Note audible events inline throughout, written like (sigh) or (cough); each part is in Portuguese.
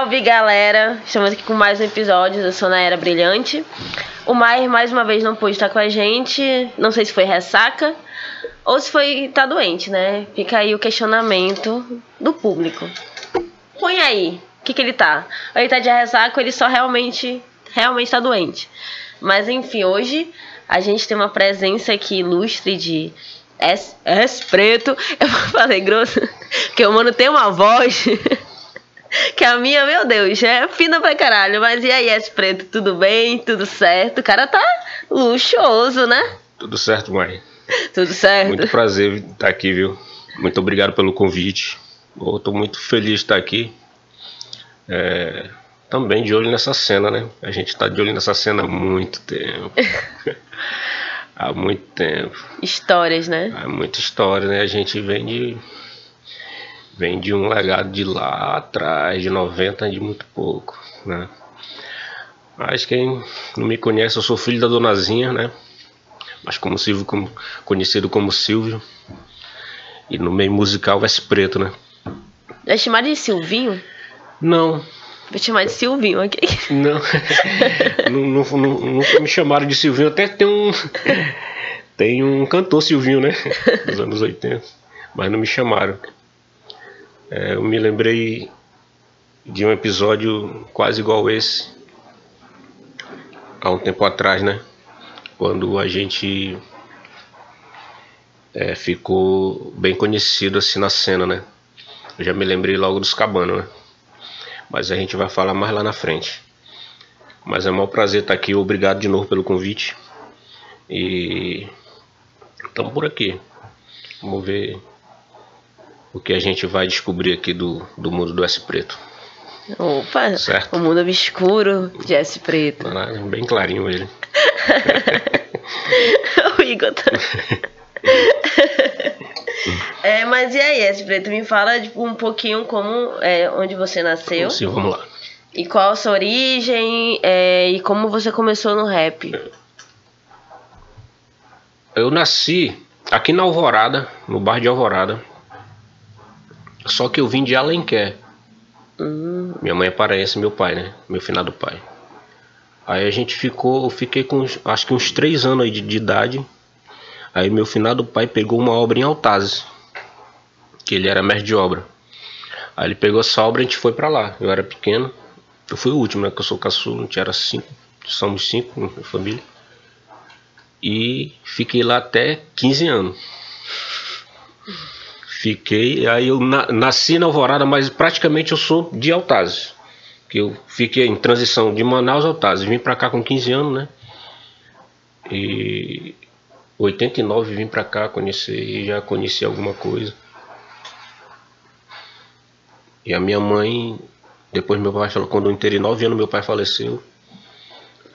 Salve galera! Estamos aqui com mais um episódio do Sou na Era Brilhante. O Maier mais uma vez não pôde estar com a gente. Não sei se foi ressaca ou se foi tá doente, né? Fica aí o questionamento do público. Põe aí, o que, que ele tá? Ele tá de ressaca ou ele só realmente, realmente tá doente? Mas enfim, hoje a gente tem uma presença aqui ilustre de S, S preto. (laughs) Eu falei grosso, porque o mano tem uma voz. (laughs) (laughs) Que a minha, meu Deus, é fina pra caralho. Mas e aí, S preto, tudo bem? Tudo certo? O cara tá luxuoso, né? Tudo certo, mãe. Tudo certo. Muito prazer estar aqui, viu? Muito obrigado pelo convite. Tô muito feliz de estar aqui. É, também de olho nessa cena, né? A gente tá de olho nessa cena há muito tempo. (laughs) há muito tempo. Histórias, né? Há muita história, né? A gente vem de vem de um legado de lá atrás, de 90, de muito pouco, né? Mas quem não me conhece, eu sou filho da Donazinha, né? Mas como Silvio, como, conhecido como Silvio. E no meio musical S Preto, né? Vai chamar de Silvinho? Não. Vou chamar de Silvinho aqui. (laughs) Não. (laughs) não, não, não, Nunca me chamaram de Silvinho. Até tem um. Tem um cantor Silvinho, né? (laughs) Dos anos 80. Mas não me chamaram. É, eu me lembrei de um episódio quase igual esse, há um tempo atrás, né? Quando a gente é, ficou bem conhecido assim na cena, né? Eu já me lembrei logo dos cabanos, né? Mas a gente vai falar mais lá na frente. Mas é um prazer estar aqui, obrigado de novo pelo convite. E estamos por aqui. Vamos ver o que a gente vai descobrir aqui do, do mundo do S Preto. Opa, certo? o mundo obscuro de S Preto. Bem clarinho ele. (laughs) o Igor tá... (laughs) é, mas e aí, S Preto, me fala tipo, um pouquinho como, é, onde você nasceu. Sim, vamos lá. E qual a sua origem é, e como você começou no rap. Eu nasci aqui na Alvorada, no bairro de Alvorada, só que eu vim de Alenquer. Hum. Minha mãe é paraense, meu pai, né? Meu finado pai. Aí a gente ficou, eu fiquei com acho que uns três anos aí de, de idade. Aí meu finado pai pegou uma obra em Altazes, que ele era mestre de obra. Aí ele pegou essa obra e a gente foi para lá. Eu era pequeno, eu fui o último, né? Que eu sou caçula, a gente era cinco, somos cinco na família. E fiquei lá até 15 anos. Fiquei, aí eu na, nasci na Alvorada, mas praticamente eu sou de Altazes. Que eu fiquei em transição de Manaus a Altazes. Vim pra cá com 15 anos, né? E 89 vim pra cá conhecer, já conheci alguma coisa. E a minha mãe, depois meu pai falou, quando eu entrei 9 anos, meu pai faleceu.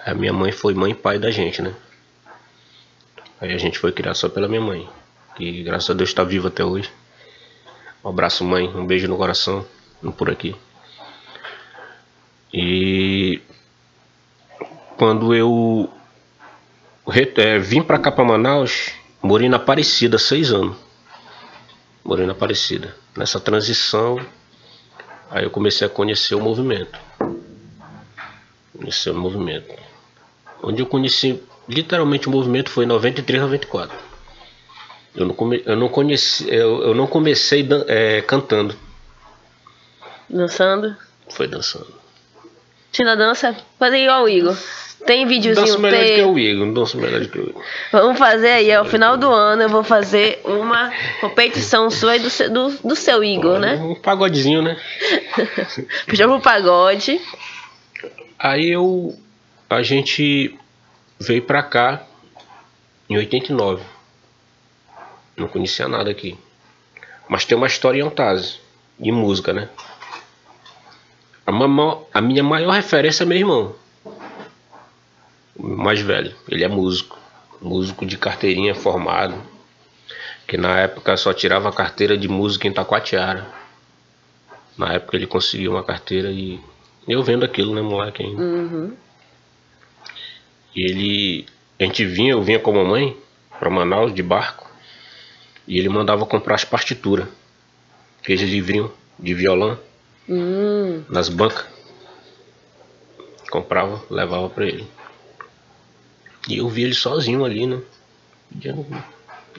A minha mãe foi mãe e pai da gente, né? Aí a gente foi criado só pela minha mãe. Que graças a Deus está viva até hoje. Um abraço, mãe. Um beijo no coração. Por aqui. E quando eu é, vim para cá para Manaus, morei na Aparecida seis anos. Morei na Aparecida. Nessa transição, aí eu comecei a conhecer o movimento. Conhecer o movimento. Onde eu conheci literalmente o movimento foi em 93, 94. Eu não, come, eu não conheci, eu, eu não comecei dan, é, cantando. Dançando? Foi dançando. Tina dança? Fazer igual o Igor. Tem videozinho danço melhor tem... do que o Igor, não danço melhor do que o Igor. Vamos fazer aí, ao final do ano eu vou fazer uma competição sua e do, seu, do, do seu Igor, né? Um pagodezinho, né? (laughs) Puxou pro pagode. Aí eu. A gente veio pra cá em 89. Não conhecia nada aqui. Mas tem uma história em Altazes, de música, né? A, mamão, a minha maior referência é meu irmão. O mais velho. Ele é músico. Músico de carteirinha formado. Que na época só tirava carteira de música em Taquatiara. Na época ele conseguiu uma carteira e eu vendo aquilo, né, moleque ainda. Uhum. E ele. A gente vinha, eu vinha com a mamãe para Manaus de barco. E ele mandava comprar as partituras, aqueles livrinhos de violão, hum. nas bancas. Comprava, levava para ele. E eu via ele sozinho ali, né? Eu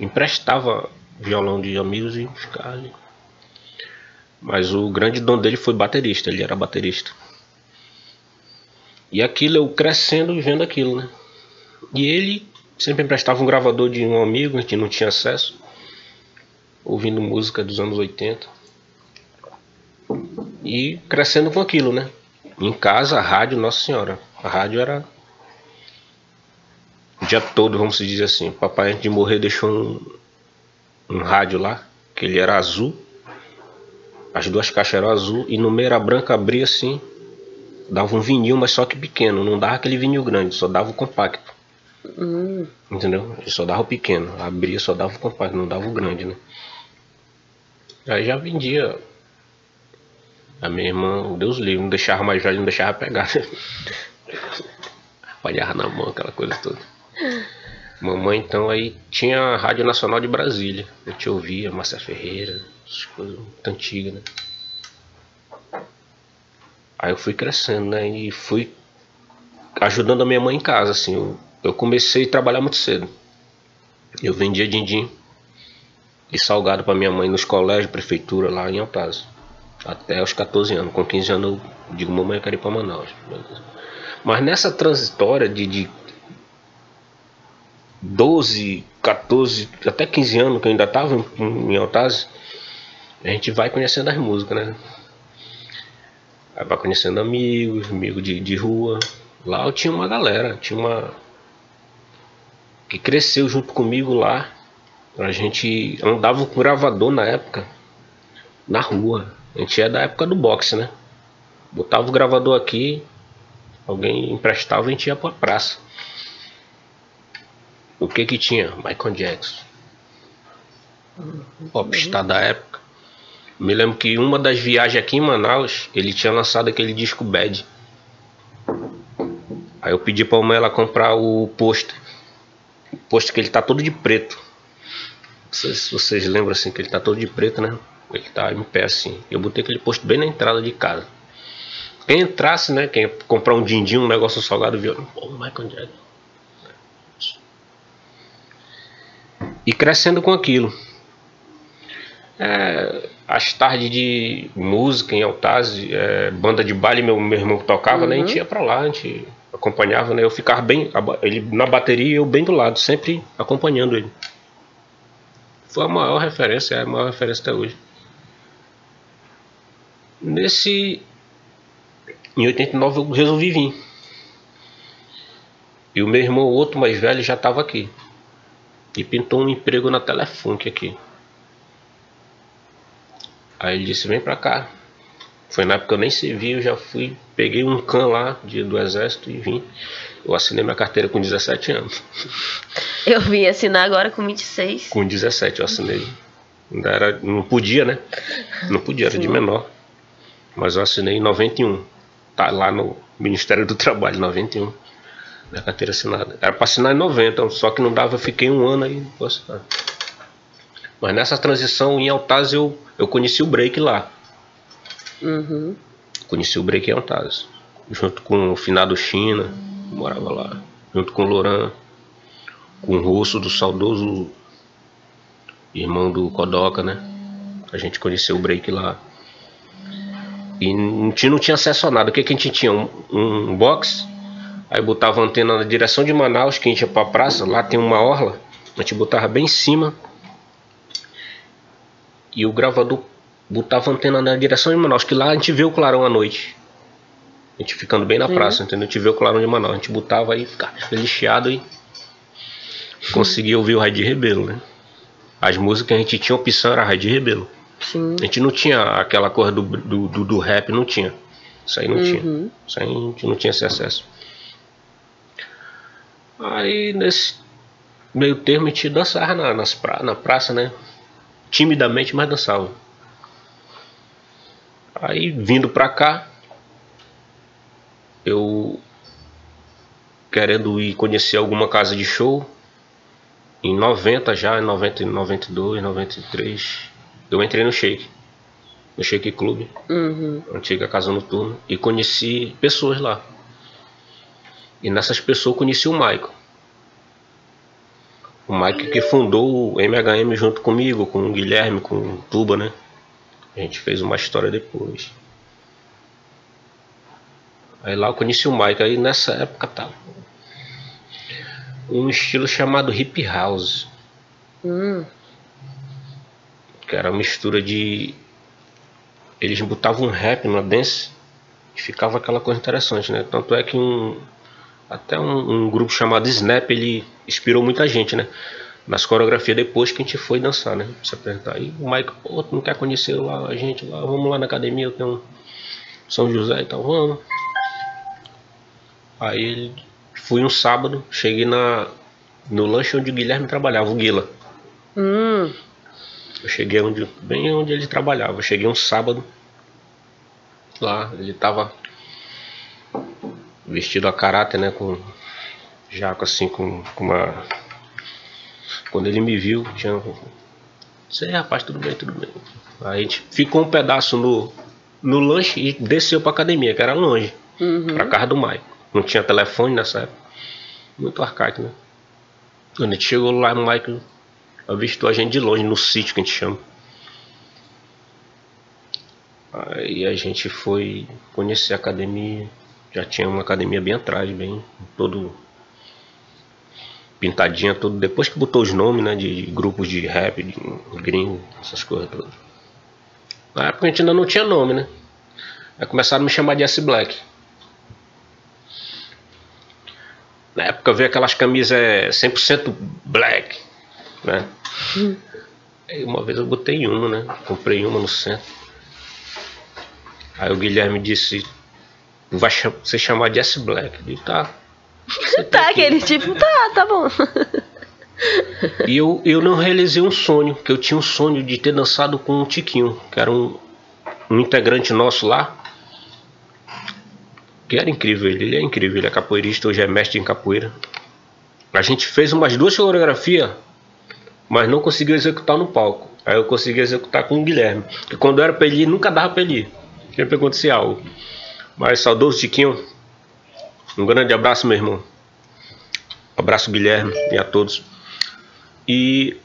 emprestava violão de amigos e ficava ali. Mas o grande dom dele foi baterista, ele era baterista. E aquilo, eu crescendo e vendo aquilo, né? E ele sempre emprestava um gravador de um amigo, a gente não tinha acesso, ouvindo música dos anos 80. E crescendo com aquilo, né? Em casa, a rádio, Nossa Senhora. A rádio era o dia todo, vamos dizer assim. Papai, antes de morrer, deixou um, um rádio lá, que ele era azul. As duas caixas eram azul e no meio era branca, abria assim. Dava um vinil, mas só que pequeno. Não dava aquele vinil grande, só dava o compacto. Hum. Entendeu? Ele só dava o pequeno. Abria, só dava o compacto, não dava o grande, né? Aí já vendia a minha irmã, Deus livre, não deixava mais velho, não deixava pegar. (laughs) Falhava na mão, aquela coisa toda. Mamãe então aí tinha a Rádio Nacional de Brasília. A gente ouvia Márcia Ferreira, coisas muito antigas, né? Aí eu fui crescendo, né? E fui ajudando a minha mãe em casa, assim. Eu, eu comecei a trabalhar muito cedo. Eu vendia din-din e salgado para minha mãe nos colégios, prefeitura lá em Altaz até os 14 anos. Com 15 anos eu digo, mamãe, eu quero ir para Manaus. Mas nessa transitória de, de 12, 14, até 15 anos que eu ainda estava em, em a gente vai conhecendo as músicas, né? Vai conhecendo amigos, amigos de, de rua. Lá eu tinha uma galera, tinha uma. que cresceu junto comigo lá. A gente andava com gravador na época, na rua. A gente é da época do boxe, né? Botava o gravador aqui, alguém emprestava e a gente ia pra praça. O que que tinha? Michael Jackson. Popstar da época. Me lembro que uma das viagens aqui em Manaus, ele tinha lançado aquele disco Bad. Aí eu pedi pra mãe ela comprar o pôster. O pôster que ele tá todo de preto. Não sei se vocês lembram assim que ele tá todo de preto, né? Ele tá em pé assim. Eu botei aquele posto bem na entrada de casa. Quem entrasse, né? Quem comprar um din-din, um negócio salgado, viu? Pô, Michael Jackson. E crescendo com aquilo. É, as tardes de música em Altaz, é, banda de baile, meu, meu irmão tocava, uhum. né? A gente uhum. ia pra lá, a gente acompanhava, né? Eu ficava bem, ele na bateria e eu bem do lado, sempre acompanhando ele. Foi a maior referência, é a maior referência até hoje. Nesse. Em 89 eu resolvi vir. E o meu irmão, outro mais velho, já estava aqui. E pintou um emprego na Telefunk aqui. Aí ele disse: Vem pra cá. Foi na época que eu nem servi, eu já fui, peguei um can lá de, do exército e vim. Eu assinei minha carteira com 17 anos. Eu vim assinar agora com 26. Com 17 eu assinei. Ainda era, não podia, né? Não podia, era Sim. de menor. Mas eu assinei em 91. Tá lá no Ministério do Trabalho, 91. Minha carteira assinada. Era para assinar em 90, só que não dava, eu fiquei um ano aí vou assinar. Mas nessa transição em Altaz eu, eu conheci o break lá. Uhum. Conheci o break em Altaz. Junto com o finado China, morava lá. Junto com o Loran. Com o Russo do saudoso irmão do Kodoka, né? A gente conheceu o break lá. E a gente não tinha acesso a nada. O que, que a gente tinha? Um, um box, aí botava a antena na direção de Manaus, que a gente ia pra praça, lá tem uma orla, a gente botava bem em cima. E o gravador botava a antena na direção de Manaus, que lá a gente vê o clarão à noite. A gente ficando bem na praça, entendeu? A gente vê o clarão de Manaus. A gente botava aí, ficava lixado e conseguia ouvir o Rádio Rebelo, né? As músicas que a gente tinha opção era Rádio Rebelo. Sim. A gente não tinha aquela coisa do, do, do, do rap, não tinha. Isso aí não uhum. tinha. Isso aí a gente não tinha esse acesso. Aí nesse meio termo a gente dançava na, nas pra, na praça, né? Timidamente, mas dançava. Aí vindo pra cá, eu querendo ir conhecer alguma casa de show. Em 90 já, em 90, 92, 93 eu entrei no Shake, no Shake Club, uhum. antiga casa noturna, e conheci pessoas lá. E nessas pessoas eu conheci o Michael. O Michael que fundou o MHM junto comigo, com o Guilherme, com o Tuba, né? A gente fez uma história depois. Aí lá eu conheci o Michael, aí nessa época tava tá, um estilo chamado hip house. Hum. Que era uma mistura de. Eles botavam um rap na dance e ficava aquela coisa interessante, né? Tanto é que um. Até um, um grupo chamado Snap ele inspirou muita gente, né? Nas coreografias depois que a gente foi dançar, né? Se apresentar. Aí o Mike, pô, tu não quer conhecer lá a gente lá? Vamos lá na academia, eu tenho um São José e tal, vamos. Aí fui um sábado, cheguei na no lanche onde o Guilherme trabalhava, o Guila. Hum. Eu cheguei onde, bem onde ele trabalhava. Eu cheguei um sábado lá, ele tava vestido a caráter, né, com jaco assim, com, com uma. Quando ele me viu, tinha. Sei, rapaz, tudo bem, tudo bem. Aí a gente ficou um pedaço no, no lanche e desceu pra academia, que era longe, uhum. pra casa do Maicon. Não tinha telefone nessa época. Muito arcaico, né? Quando a gente chegou lá, o Michael avistou a gente de longe, no sítio que a gente chama. Aí a gente foi conhecer a academia. Já tinha uma academia bem atrás, bem todo pintadinha, tudo. Depois que botou os nomes, né, de grupos de rap, de gringo, essas coisas todas. Na época a gente ainda não tinha nome, né? Aí começaram a me chamar de S Black. Na época veio aquelas camisas 100% black, né? Hum. Aí uma vez eu botei uma, né? Comprei uma no centro. Aí o Guilherme disse, vai ser chamar de S Black. Eu disse, tá. tá, aquele tipo, tá, tá bom. e eu, eu não realizei um sonho, que eu tinha um sonho de ter dançado com o Tiquinho, que era um, um integrante nosso lá, que era incrível, ele, ele é incrível, ele é capoeirista, hoje é mestre em capoeira. A gente fez umas duas coreografias, mas não conseguiu executar no palco. Aí eu consegui executar com o Guilherme, que quando era pra ele ir, nunca dava pra ele ir. Sempre acontecia algo. Mas saudoso Tiquinho, um grande abraço, meu irmão. abraço, Guilherme, e a todos. E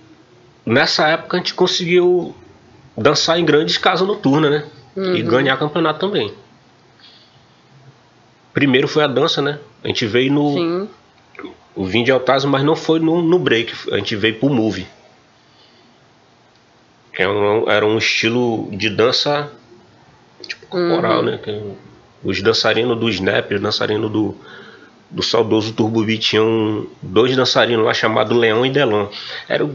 nessa época a gente conseguiu dançar em grandes casas noturnas, né? Uhum. E ganhar campeonato também. Primeiro foi a dança, né? A gente veio no. Sim. O Vim de Altaz, mas não foi no, no break. A gente veio pro move. Que era é um, era um estilo de dança tipo corporal, uhum. né? Os dançarinos do Snap, os dançarinos do, do saudoso Turbo Beat tinham dois dançarinos lá chamados Leão e Delon. Era,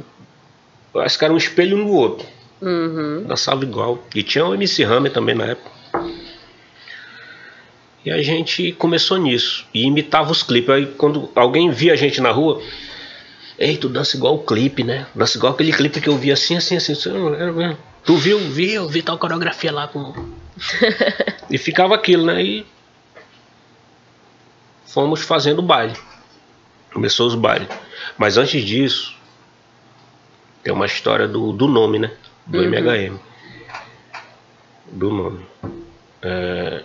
acho que era um espelho no outro. Uhum. Dançava igual. E tinha o MC Hammer também na época. E a gente começou nisso. E imitava os clipes. Aí quando alguém via a gente na rua, Ei, tu dança igual o clipe, né? Dança igual aquele clipe que eu vi assim, assim, assim. assim tu viu? Vi, eu vi tal coreografia lá com. (laughs) e ficava aquilo, né? E fomos fazendo baile. Começou os bailes. Mas antes disso, tem uma história do, do nome, né? Do uhum. MHM. Do nome. É,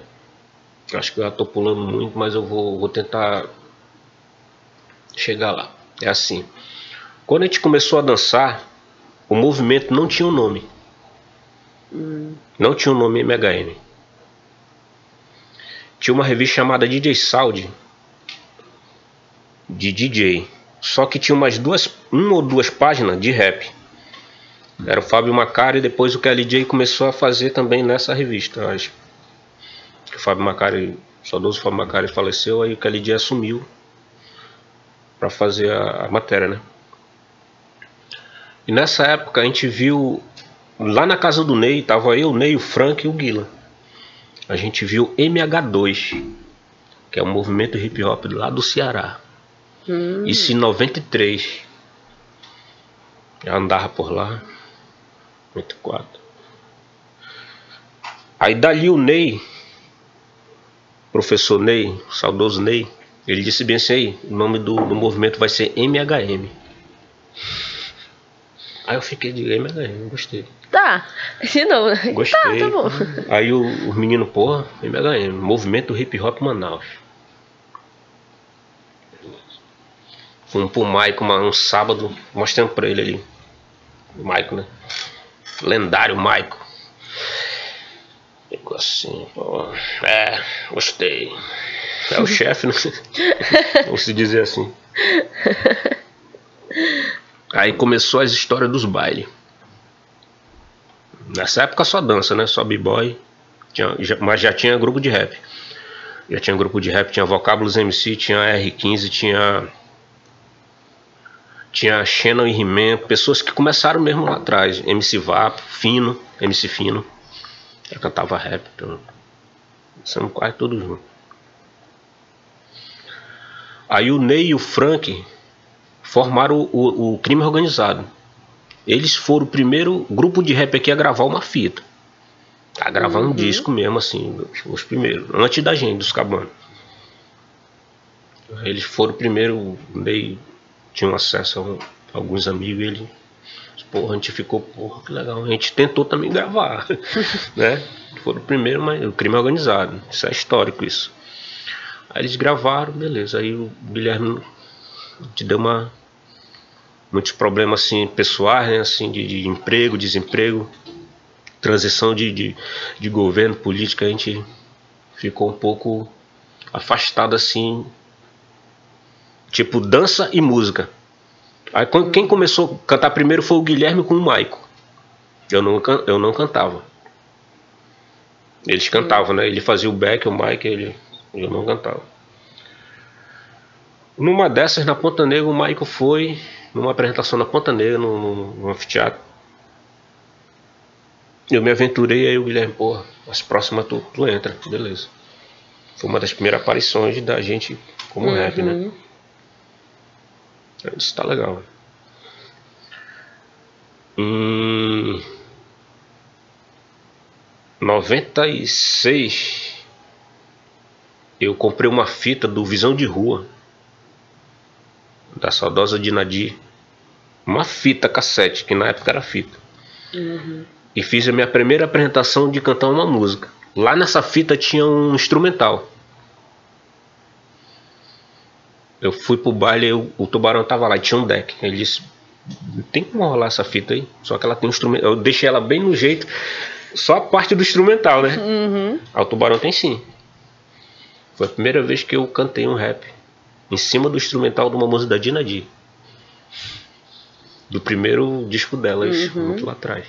Acho que eu estou pulando muito, mas eu vou, vou tentar chegar lá. É assim. Quando a gente começou a dançar, o movimento não tinha um nome. Hum. Não tinha um nome MHM. Tinha uma revista chamada DJ Saudi de DJ. Só que tinha umas duas, uma ou duas páginas de rap. Era o Fábio Macari e depois o KLJ começou a fazer também nessa revista. Acho que o Fábio Macari, o saudoso Fábio Macari faleceu, aí o KLJ assumiu para fazer a, a, matéria, né? E nessa época a gente viu lá na casa do Ney, tava eu, o Ney, o Frank e o Guila. A gente viu MH2, que é um movimento hip hop lá do Ceará. Hum. Isso em 93. Eu andava por lá. 94. Aí dali o Ney professor Ney, saudoso Ney, ele disse bem assim aí, o nome do, do movimento vai ser MHM. Aí eu fiquei de MHM, gostei. Tá, de novo. Gostei. Tá, tá bom. Aí o, o menino, porra, MHM, Movimento Hip Hop Manaus. Fomos pro Maico uma, um sábado, mostrando pra ele ali. O Maico, né? Lendário Maico. Ficou assim, pô. É, gostei. É o (laughs) chefe, né? (laughs) Vamos se dizer assim. Aí começou as histórias dos bailes. Nessa época só dança, né? Só b-boy. Mas já tinha grupo de rap. Já tinha grupo de rap, tinha Vocábulos MC, tinha R15, tinha. Tinha Shannon e He-Man, pessoas que começaram mesmo lá atrás. MC Vapo, Fino, MC Fino. Já cantava rap, então. Somos quase todos juntos. Aí o Ney e o Frank formaram o, o, o crime organizado. Eles foram o primeiro grupo de rap aqui a gravar uma fita. A gravar uhum. um disco mesmo, assim, os primeiros, antes da gente, dos cabanos. Eles foram o primeiro, meio, tinham acesso a alguns amigos, ele, porra, a gente ficou, porra, que legal, a gente tentou também gravar, (laughs) né? Foram o primeiro, mas o crime organizado, isso é histórico isso. Aí eles gravaram, beleza, aí o Guilherme te deu uma muitos problemas assim pessoais, né, assim de, de emprego, desemprego, transição de, de, de, governo, política, a gente ficou um pouco afastado assim, tipo dança e música. Aí quem começou a cantar primeiro foi o Guilherme com o Maico. Eu não, eu não cantava. Eles cantavam, né? Ele fazia o back, o Mike, ele, eu não cantava. Numa dessas, na Ponta Negra, o Maico foi numa apresentação na Ponta Negra, no, no, no anfiteatro. Eu me aventurei aí o Guilherme, porra, as próximas tu, tu entra, beleza. Foi uma das primeiras aparições da gente como uhum. rap, né? Isso tá legal. Em 96 eu comprei uma fita do Visão de Rua da saudosa Dinadi, uma fita cassete, que na época era fita. Uhum. E fiz a minha primeira apresentação de cantar uma música. Lá nessa fita tinha um instrumental. Eu fui pro baile e o, o tubarão tava lá, tinha um deck. Ele disse: Tem como rolar essa fita aí? Só que ela tem um instrumento. Eu deixei ela bem no jeito, só a parte do instrumental, né? Uhum. o tubarão tem sim. Foi a primeira vez que eu cantei um rap em cima do instrumental de uma música da Dina D. Do primeiro disco delas, uhum. muito lá atrás.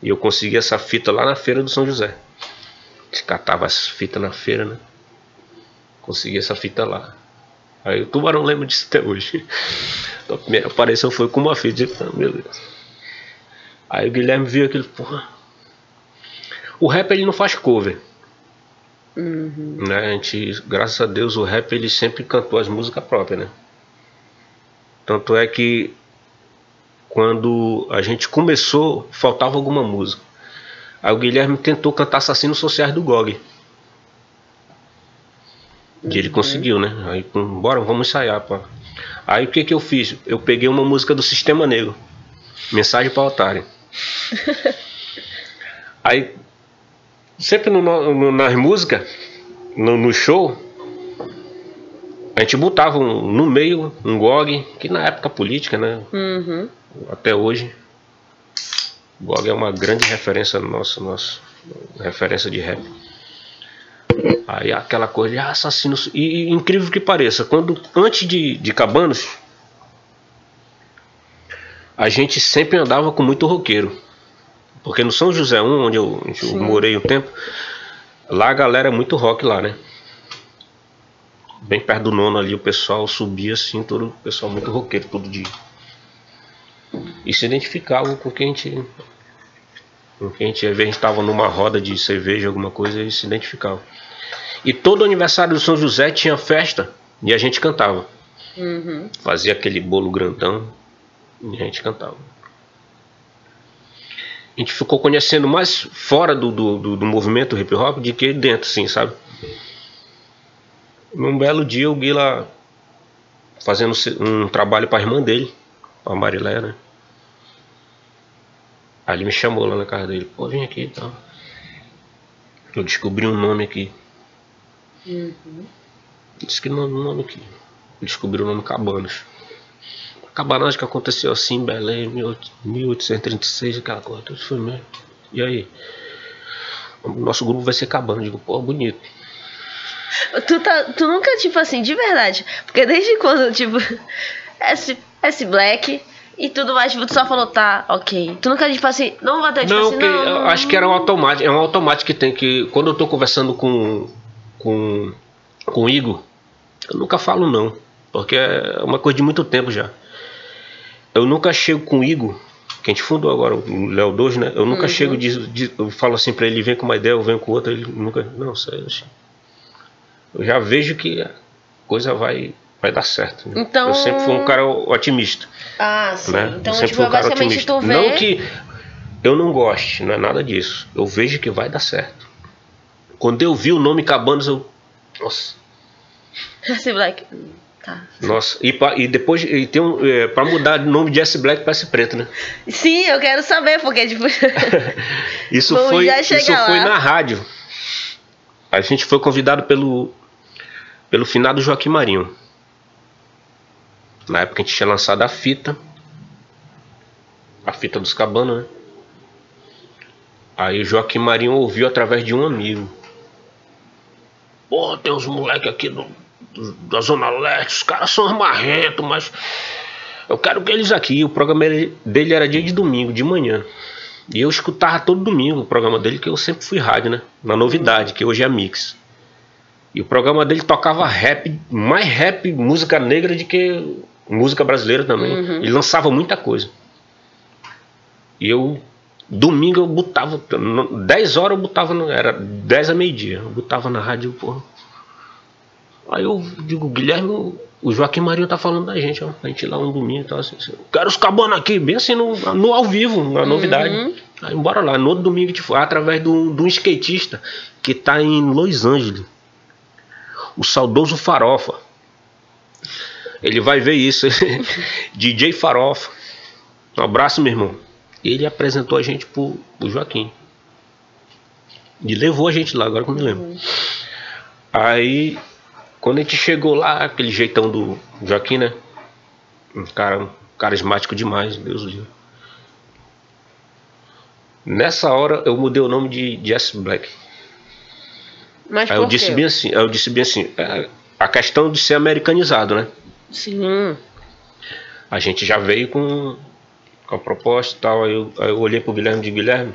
E eu consegui essa fita lá na feira do São José. Catava as fitas na feira, né? Consegui essa fita lá. Aí o tubarão lembra disso até hoje. A primeira aparição foi com uma fita. Ah, beleza. Aí o Guilherme viu aquele, porra. O rap ele não faz cover. Uhum. Né? A gente, graças a Deus, o rap ele sempre cantou as músicas próprias, né? Tanto é que quando a gente começou, faltava alguma música. Aí o Guilherme tentou cantar Assassinos Sociais do GOG. E ele uhum. conseguiu, né? Aí, bora, vamos ensaiar, pá. Aí o que que eu fiz? Eu peguei uma música do Sistema Negro. Mensagem para otário. (laughs) Aí sempre no, no, nas músicas, no, no, show, a gente botava um, no meio um GOG, que na época política, né? Uhum. Até hoje. O GOG é uma grande referência nossa, nossa referência de rap. Aí aquela coisa de assassinos. E, incrível que pareça, quando antes de, de Cabanos, a gente sempre andava com muito roqueiro. Porque no São José 1, onde eu, eu morei um tempo, lá a galera é muito rock lá, né? Bem perto do nono ali, o pessoal subia assim, todo o pessoal muito roqueiro todo dia. E se identificava com quem a gente. Com quem a gente, às vezes, estava numa roda de cerveja, alguma coisa, e se identificava. E todo aniversário do São José tinha festa e a gente cantava. Uhum. Fazia aquele bolo grandão e a gente cantava a gente ficou conhecendo mais fora do, do, do, movimento hip hop do que dentro, sim, sabe? Num belo dia o Guila fazendo um trabalho para a irmã dele, a Marilé, né? Aí ele me chamou lá na casa dele, pô, vem aqui e tal. Eu descobri um nome aqui. Uhum. Disse que nome, nome aqui. Descobri o nome Cabanos. cabanagem que aconteceu assim em Belém, 1836, aquela coisa, tudo foi mesmo. E aí? Nosso grupo vai ser cabana. Eu digo, pô, bonito. Tu, tá, tu nunca, tipo assim, de verdade. Porque desde quando, tipo, (laughs) S, S Black e tudo mais, tipo, tu só falou, tá, ok. Tu nunca, tipo assim, não vai ter, tipo não, assim, que, não. eu acho que era um automático. É um automático que tem que. Quando eu tô conversando com. com. com o Igor, eu nunca falo não. Porque é uma coisa de muito tempo já. Eu nunca chego com o Igor, que a gente fundou agora, o Léo 2, né? Eu nunca Uhum. chego de, de- Eu falo assim pra ele, vem com uma ideia, eu venho com outra, ele nunca. Não, sério. assim. Eu já vejo que a coisa vai. Vai dar certo. né? Então- Eu sempre fui um cara otimista. Ah, sim. né? Então, eu sempre tipo, fui um cara basicamente otimista. vê. Não que eu não goste, não é nada disso. Eu vejo que vai dar certo. Quando eu vi o nome Cabanas, eu. Nossa, (laughs) S Black. Tá. nossa. E, pa- e depois e tem um, é, pra mudar o nome de S Black para S Preto, né? Sim, eu quero saber, porque, tipo. (laughs) Isso (laughs) Vamos foi, isso foi na rádio. A gente foi convidado pelo pelo finado Joaquim Marinho. Na época a gente tinha lançado a fita. A fita dos Cabanas, né? Aí o Joaquim Marinho ouviu através de um amigo. Pô, tem uns moleques aqui do, do- da Zona Leste, os caras são marrentos, mas eu quero que eles aqui. O programa ele- dele era dia de domingo, de manhã. E eu escutava todo domingo o programa dele, que eu sempre fui rádio, né? Na novidade, que hoje é Mix. E o programa dele tocava rap, mais rap, música negra do que música brasileira também. Uhum. Ele lançava muita coisa. E eu, domingo eu botava, no- 10 horas eu botava, no- era 10 a meio-dia, eu botava na rádio, porra. Aí eu digo, Guilherme, o- Joaquim Marinho tá falando da gente, ó. A gente lá um domingo e tal, assim, assim. Quero os cabanos aqui, bem assim, no, no ao vivo, na novidade. Uhum. Aí bora lá, no outro domingo a gente foi, através de um, de um skatista que tá em Los Angeles. O saudoso Farofa. Ele vai ver isso. (laughs) DJ Farofa. Um abraço, meu irmão. Ele apresentou a gente pro, pro Joaquim. E levou a gente lá, agora que eu me lembro. Aí, quando a gente chegou lá, aquele jeitão do Joaquim, né? Um cara carismático demais, Deus livre. Nessa hora eu mudei o nome de Jess Black. Mas Aí por eu disse bem assim, aí eu disse bem assim, a questão de ser americanizado, né? Sim. A gente já veio com, com a proposta e tal. Aí eu, aí eu olhei pro Guilherme de Guilherme,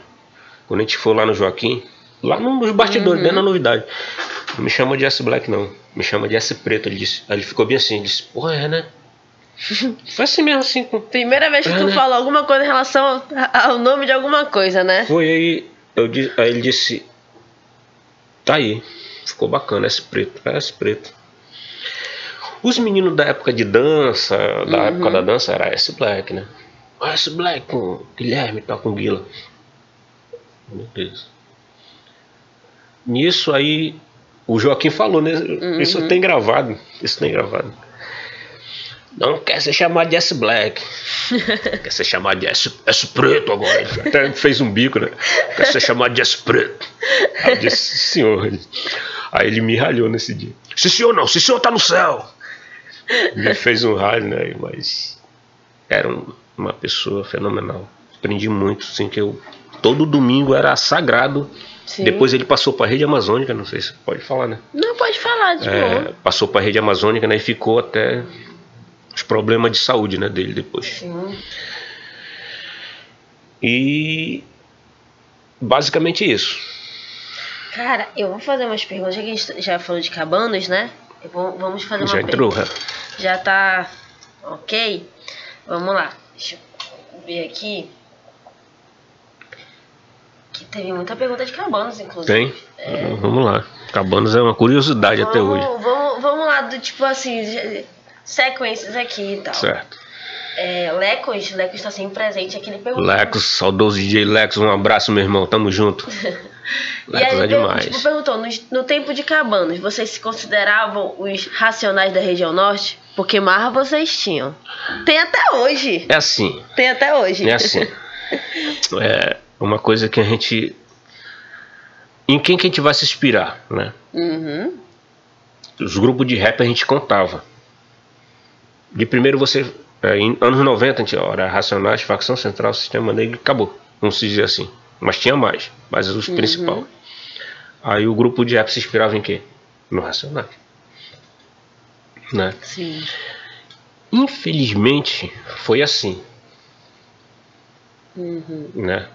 quando a gente for lá no Joaquim, lá no- nos bastidores, bem na novidade. Não me chama de S Black, não. Me chama de S Preto, ele disse. Aí ele ficou bem assim, ele disse, porra, é, né? (laughs) Foi assim mesmo, assim. com- Primeira vez que É, tu né? falou alguma coisa em relação ao, ao nome de alguma coisa, né? Foi aí, eu disse, aí ele disse, tá aí, ficou bacana, S Preto, é S Preto. Os meninos da época de dança, da Uhum. época da dança, era S Black, né? S Black com Guilherme tal, com Guila. Meu Deus. Nisso aí, o Joaquim falou, né? Isso tem gravado, isso tem gravado. Não quer ser chamado de S Black. (laughs) Quer ser chamado de S, S Preto agora. Até fez um bico, né? Quer ser chamado de S Preto. Aí eu disse, senhor. Aí ele me ralhou nesse dia. Se senhor não, se senhor tá no céu. Me fez um ralho, né? Mas era um- uma pessoa fenomenal. Aprendi muito, assim, que eu. Todo domingo era sagrado. Sim. Depois ele passou pra rede amazônica, não sei se pode falar, né? Não pode falar, de É, passou pra rede amazônica, né? E ficou até os problemas de saúde, né? Dele depois. Sim. E basicamente isso. Cara, eu vou fazer umas perguntas. Já que a gente já falou de cabanos, né? Vou- vamos fazer uma Já né? Já tá ok? Vamos lá. Deixa eu ver aqui. Que teve muita pergunta de cabanos, inclusive. Tem? Vamos lá. Cabanos é uma curiosidade até hoje. Vamos, vamos, vamos lá, do tipo assim, sequências aqui e tal. Certo. É, Lecos, Lecos tá sempre presente aqui, ele perguntou. Lecos, saudoso DJ Lecos, um abraço, meu irmão. Tamo junto. (laughs) E aí, é demais. tipo, perguntou, no, no tempo de cabanos, vocês se consideravam os racionais da região norte? Porque marra vocês tinham. Tem até hoje. É assim. Tem até hoje. É assim. (laughs) É uma coisa que a gente. Em quem que a gente vai se inspirar, né? Uhum. Os grupos de rap a gente contava. De primeiro você É, em anos 90 a gente era Racionais, Facção Central, Sistema Negro acabou. Vamos dizer assim. Mas tinha mais, mas os uhum. principais. Aí o grupo de rap se inspirava em quê? No Racionais. Né? Sim. Infelizmente foi assim. Uhum. Né?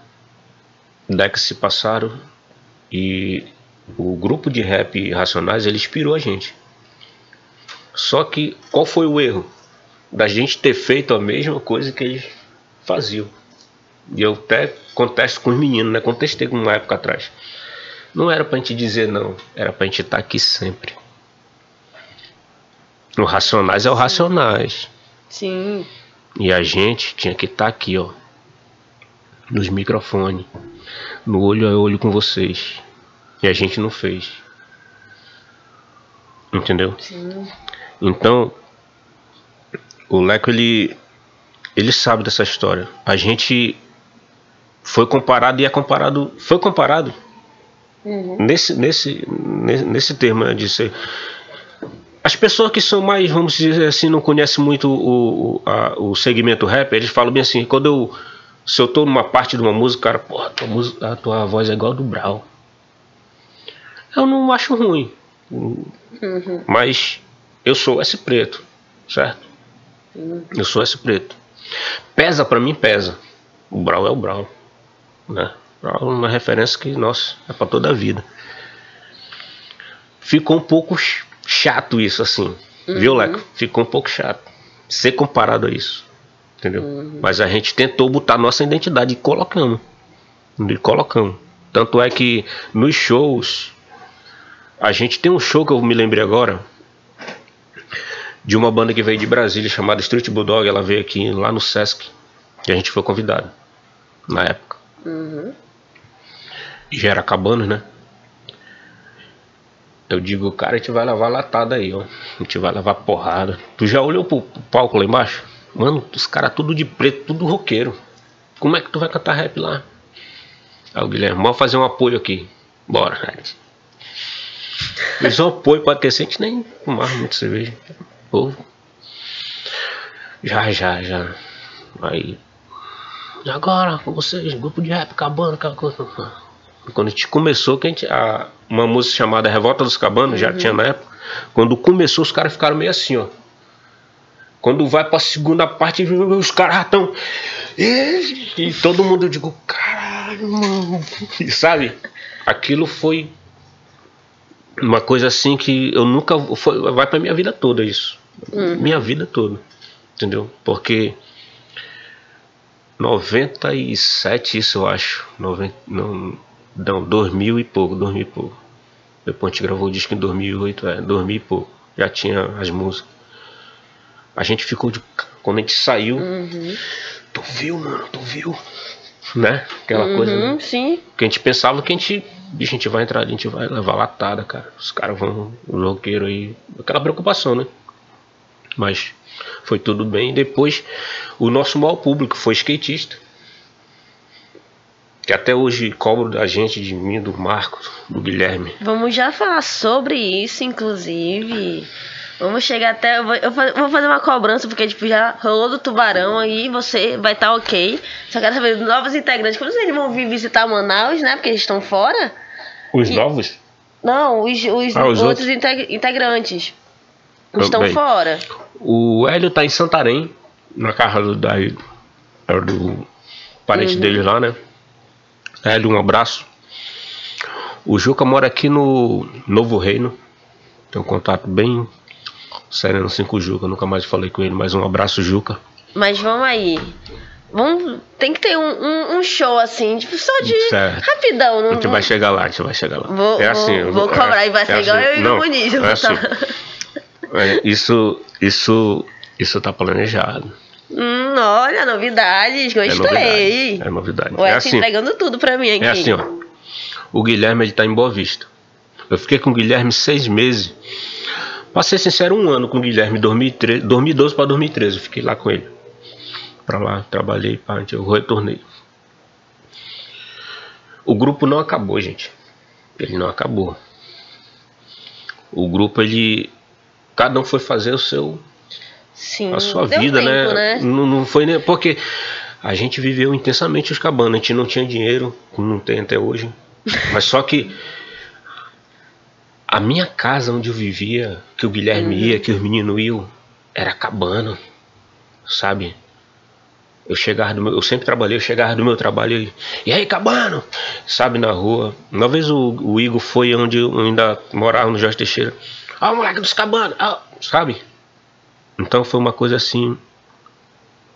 Décadas se passaram e o grupo de rap Racionais ele inspirou a gente. Só que qual foi o erro? Da gente ter feito a mesma coisa que eles faziam. E eu até contesto com os meninos, né? Contestei com uma época atrás. Não era pra gente dizer não, era pra gente estar tá aqui sempre. O Racionais é o Racionais. Sim. E a gente tinha que estar tá aqui, ó. Nos microfones. No olho a olho com vocês. E a gente não fez. Entendeu? Sim. Então, o Leco ele ele sabe dessa história. A gente foi comparado e é comparado, foi comparado uhum. nesse, nesse, nesse, nesse termo né, de ser. As pessoas que são mais, vamos dizer assim, não conhecem muito o, o, a, o segmento rap, eles falam bem assim, quando eu. Se eu tô numa parte de uma música, cara, porra, tua, música, a tua voz é igual a do Brau. Eu não acho ruim. Uhum. Mas eu sou esse preto, certo? Uhum. Eu sou esse preto. Pesa para mim, pesa. O Brau é o Brau né? Uma referência que, nossa, é para toda a vida. Ficou um pouco chato isso, assim. Uhum. Viu, Leco? Ficou um pouco chato. Ser comparado a isso. Entendeu? Uhum. Mas a gente tentou botar nossa identidade e colocamos. E colocamos. Tanto é que nos shows. A gente tem um show que eu me lembrei agora. De uma banda que veio de Brasília chamada Street Bulldog. Ela veio aqui lá no Sesc. E a gente foi convidado. Na época. Uhum. Já era acabando, né? Eu digo, cara, a gente vai levar latada aí, ó. A gente vai levar porrada. Tu já olhou pro palco lá embaixo? Mano, os caras tudo de preto, tudo roqueiro. Como é que tu vai cantar rap lá? Aí o Guilherme, vamos fazer um apoio aqui. Bora, (laughs) Alex. Fiz um apoio, pode ter gente nem fumar muito cerveja. Povo. Já, já, já. Aí e agora, com vocês, grupo de rap, cabana, aquela coisa. Quando a gente começou, que a gente, a, uma música chamada Revolta dos Cabanos, uhum. já tinha na época. Quando começou, os caras ficaram meio assim, ó. Quando vai pra segunda parte, os caras estão. E, todo mundo, eu digo, caralho, mano. E, sabe? Aquilo foi uma coisa assim que eu nunca. Foi, vai pra minha vida toda isso. Uhum. Minha vida toda. Entendeu? Porque 97 isso eu acho. 90, não, não, 2000 e pouco, 2000 e pouco. Depois a gente gravou o disco em 2008, é, 2000 e pouco. Já tinha as músicas. A gente ficou de. Quando a gente saiu. Uhum. Tu viu, mano? Tu viu? Né? Aquela uhum, coisa. Né? Sim. Que a gente pensava que a gente. A gente vai entrar, a gente vai levar latada, cara. Os caras vão. O roqueiro aí. Aquela preocupação, né? Mas foi tudo bem. Depois, o nosso maior público foi skatista. Que até hoje cobro da gente, de mim, do Marcos, do Guilherme. Vamos já falar sobre isso, inclusive. Vamos chegar até. Eu vou, eu vou fazer uma cobrança, porque tipo, já rolou do tubarão aí, você vai estar tá ok. Só quero saber dos novos integrantes. Como eles vão vir visitar Manaus, né? Porque eles estão fora. Os e... novos? Não, os, os, ah, os outros, outros integrantes. Estão Bem, fora. O Hélio tá em Santarém, na casa do, da, do parente uhum. dele lá, né? Hélio, um abraço. O Juca mora aqui no Novo Reino. Tem um contato bem sério assim com o Juca. Nunca mais falei com ele, mas um abraço, Juca. Mas vamos aí. Vamos, tem que ter um, um, um show assim, tipo, só de certo. rapidão. Não, a gente vai chegar lá, a gente vai chegar lá. Vou, é assim, vou, vou cobrar é, e vai é ser igual assim, eu e o Muniz. É assim, é, isso, isso, isso tá planejado. Hum, olha, novidades, gostei. É novidade. É novidade. Ué, é assim, entregando tudo pra mim aqui. É assim, ó. O Guilherme, ele tá em Boa Vista. Eu fiquei com o Guilherme seis meses. Pra ser sincero, um ano com o Guilherme, 2013, 2012 para 2013. Eu fiquei lá com ele. Pra lá, trabalhei, pá, eu retornei. O grupo não acabou, gente. Ele não acabou. O grupo, ele, Cada um foi fazer o seu Sim, a sua vida, né? tempo, né? Não, não foi nem. Porque a gente viveu intensamente os cabanos, a gente não tinha dinheiro, como não tem até hoje. (laughs) Mas só que a minha casa onde eu vivia, que o Guilherme ia, que os meninos iam, era cabana, sabe? Eu chegava do meu, eu sempre trabalhei, eu chegava do meu trabalho e, e aí, cabano, sabe, na rua. Uma vez o, o Igor foi onde eu ainda morava no Jorge Teixeira. Ah, o moleque dos cabanos, sabe? Então foi uma coisa assim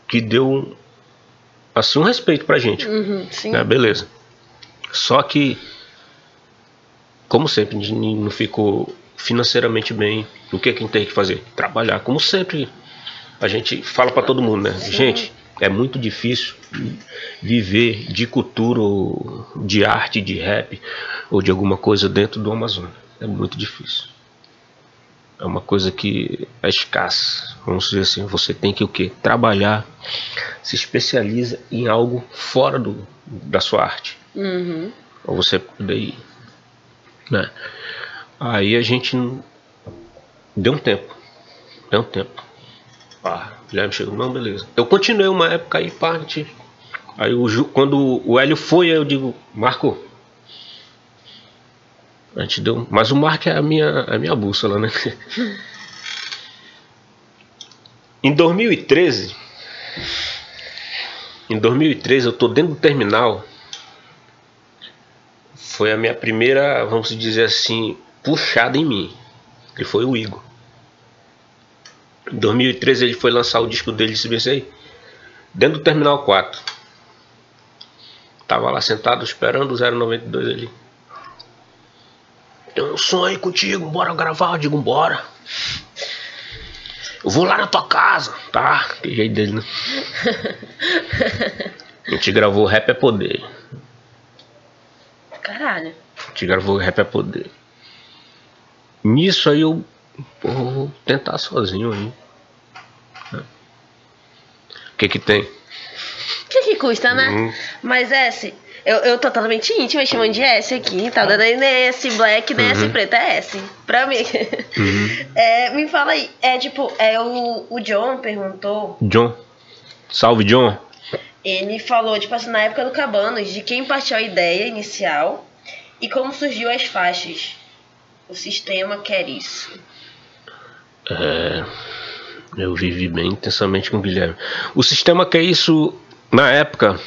que deu assim um respeito pra gente. Uhum, sim. né? Beleza. Só que, como sempre, a gente não ficou financeiramente bem. O que é que a gente tem que fazer? Trabalhar. Como sempre, a gente fala pra todo mundo, né? Gente, é muito difícil viver de cultura, de arte, de rap ou de alguma coisa dentro do Amazonas. É muito difícil. É uma coisa que é escassa. Vamos dizer assim, você tem que o quê? Trabalhar, se especializa em algo fora do, da sua arte. Uhum. Pra você poder ir. Né? Aí a gente deu um tempo. Deu um tempo. Ah, Guilherme chegou, não, beleza. Eu continuei uma época aí, gente. Aí o quando o Hélio foi, aí eu digo, Marco. A gente deu. Mas o Marco é a minha, a minha bússola, né? (laughs) em 2013. Em 2013 eu tô dentro do terminal. Foi a minha primeira, vamos dizer assim, puxada em mim. Que foi o Igor. Em 2013 ele foi lançar o disco dele, bem aí, dentro do Terminal 4. Tava lá sentado esperando o 092 ali. Tem um aí contigo, bora gravar, eu digo, bora. Eu vou lá na tua casa, tá? Que jeito dele, né? (laughs) A gente gravou Rap é Poder. Caralho. A gente gravou Rap é Poder. Nisso aí eu pô, vou tentar sozinho aí. O que que tem? O que que custa, né? Hum. Mas S, eu, eu tô totalmente íntima chamando de S aqui, tá dando nem S black, nem S Uhum. preta, é S. Pra mim. (laughs) É, me fala aí, é tipo, é o, o John perguntou, John. Salve, John. ele falou, tipo assim, na época do Cabanos, de quem partiu a ideia inicial e como surgiu as faixas. O sistema quer isso. É, eu vivi bem intensamente com o Guilherme. O sistema que é isso, na época,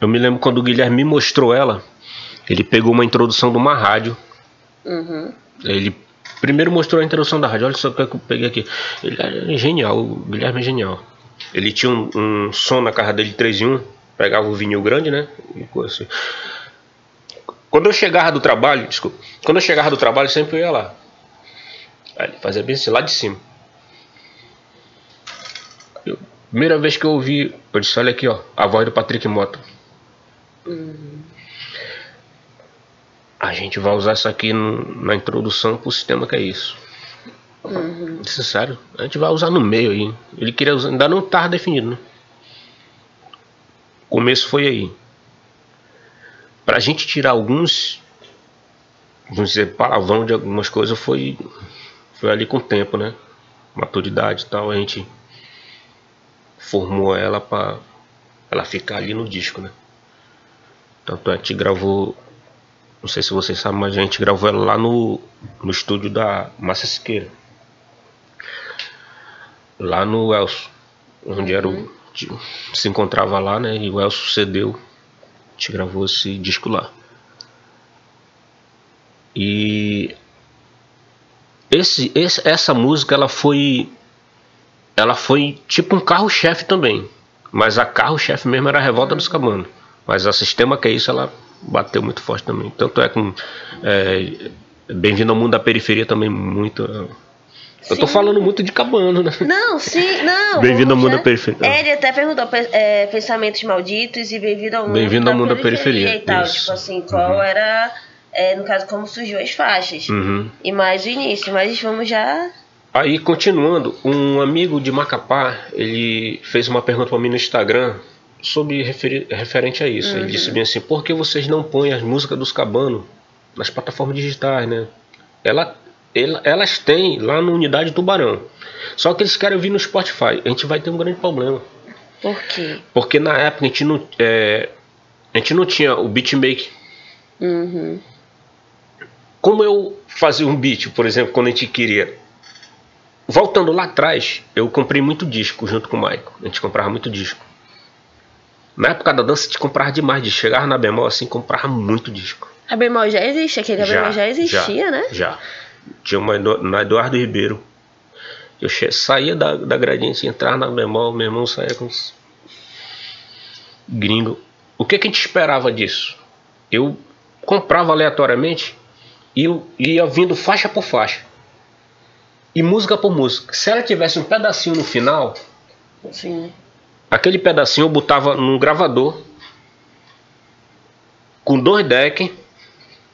eu me lembro quando o Guilherme me mostrou ela, ele pegou uma introdução de uma rádio. Uhum. Ele primeiro mostrou a introdução da rádio. Olha só o que eu peguei aqui. Ele é genial, o Guilherme é genial. Ele tinha um, um som na casa dele 3 em 1, pegava o vinil grande, né? Assim. Quando eu chegava do trabalho, desculpa, quando eu chegava do trabalho, sempre eu ia lá. Aí ele fazia bem assim, lá de cima. Eu- primeira vez que eu ouvi, eu disse, olha aqui, ó, a voz do Patrick Mota. A gente vai usar isso aqui no- na introdução pro sistema que é isso. Uhum. É sério. A gente vai usar no meio aí. Ele queria usar, ainda não estava definido, né? O começo foi aí. Pra gente tirar alguns, vamos dizer, palavrão de algumas coisas foi, foi ali com o tempo, né? Maturidade e tal, a gente formou ela pra ela ficar ali no disco, né? Tanto é que a gente gravou, não sei se vocês sabem, mas a gente gravou ela lá no, no estúdio da Massa Siqueira. Lá no Elcio, onde era o, de- se encontrava lá, né? E o Elcio cedeu, a gente gravou esse disco lá. E esse, esse, essa música ela foi ela foi tipo um carro-chefe também. Mas a carro-chefe mesmo era a Revolta dos Cabanos. Mas a sistema que é isso, ela bateu muito forte também. Tanto é com é, Bem-vindo ao mundo da periferia também muito. Eu tô Sim. falando muito de cabano, né? Não, sim, não. Bem-vindo ao mundo da periferia. É, ele até perguntou pe- é, pensamentos malditos e bem-vindo ao mundo, Bem-vindo da, ao mundo da periferia e tal. isso. Tipo assim, qual era, é, no caso, como surgiu as faixas. Uhum. E mais o início, mas vamos já. Aí, continuando, um amigo de Macapá, ele fez uma pergunta para mim no Instagram sobre referente a isso. Ele disse bem assim, por que vocês não põem as músicas dos cabanos nas plataformas digitais, né? Ela, elas têm lá na unidade Tubarão. Só que eles querem vir no Spotify. A gente vai ter um grande problema. Por quê? Porque na época a gente não, é, a gente não tinha o beatmaker. Uhum. Como eu fazia um beat, por exemplo, quando a gente queria. Voltando lá atrás, eu comprei muito disco junto com o Michael. A gente comprava muito disco. Na época da dança, a gente comprava demais disco. Chegava na bemol assim, comprava muito disco. A bemol já existe, aquele a bemol já existia, já, né? Já. Tinha uma na Eduardo Ribeiro. Eu saía da, da gradiente, entrava na bemol, meu irmão saía com os gringo. O que, que a gente esperava disso? Eu comprava aleatoriamente e ia vindo faixa por faixa. E música por música. Se ela tivesse um pedacinho no final, Sim. Aquele pedacinho eu botava num gravador com dois decks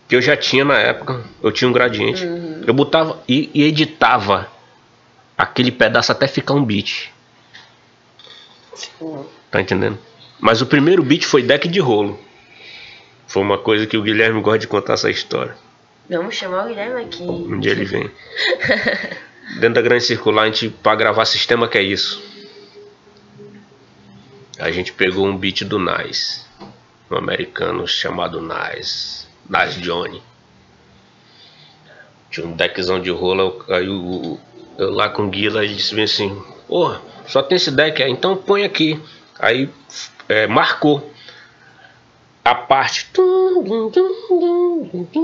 que eu já tinha na época. Eu tinha um gradiente. Uhum. Eu botava e, e editava aquele pedaço até ficar um beat. Tipo, Tá entendendo? Mas o primeiro beat foi deck de rolo. Foi uma coisa que o Guilherme gosta de contar essa história. vamos chamar o Guilherme aqui. Um dia ele vem. (laughs) Dentro da grande circular, a gente, pra gravar sistema, que é isso. A gente pegou um beat do Nice. Um americano chamado Nice. Nice Johnny. Tinha um deckzão de rolo. Aí o, eu lá com o Guila, ele disse bem assim: Porra, só tem esse deck aí, então põe aqui. Aí é, marcou a parte.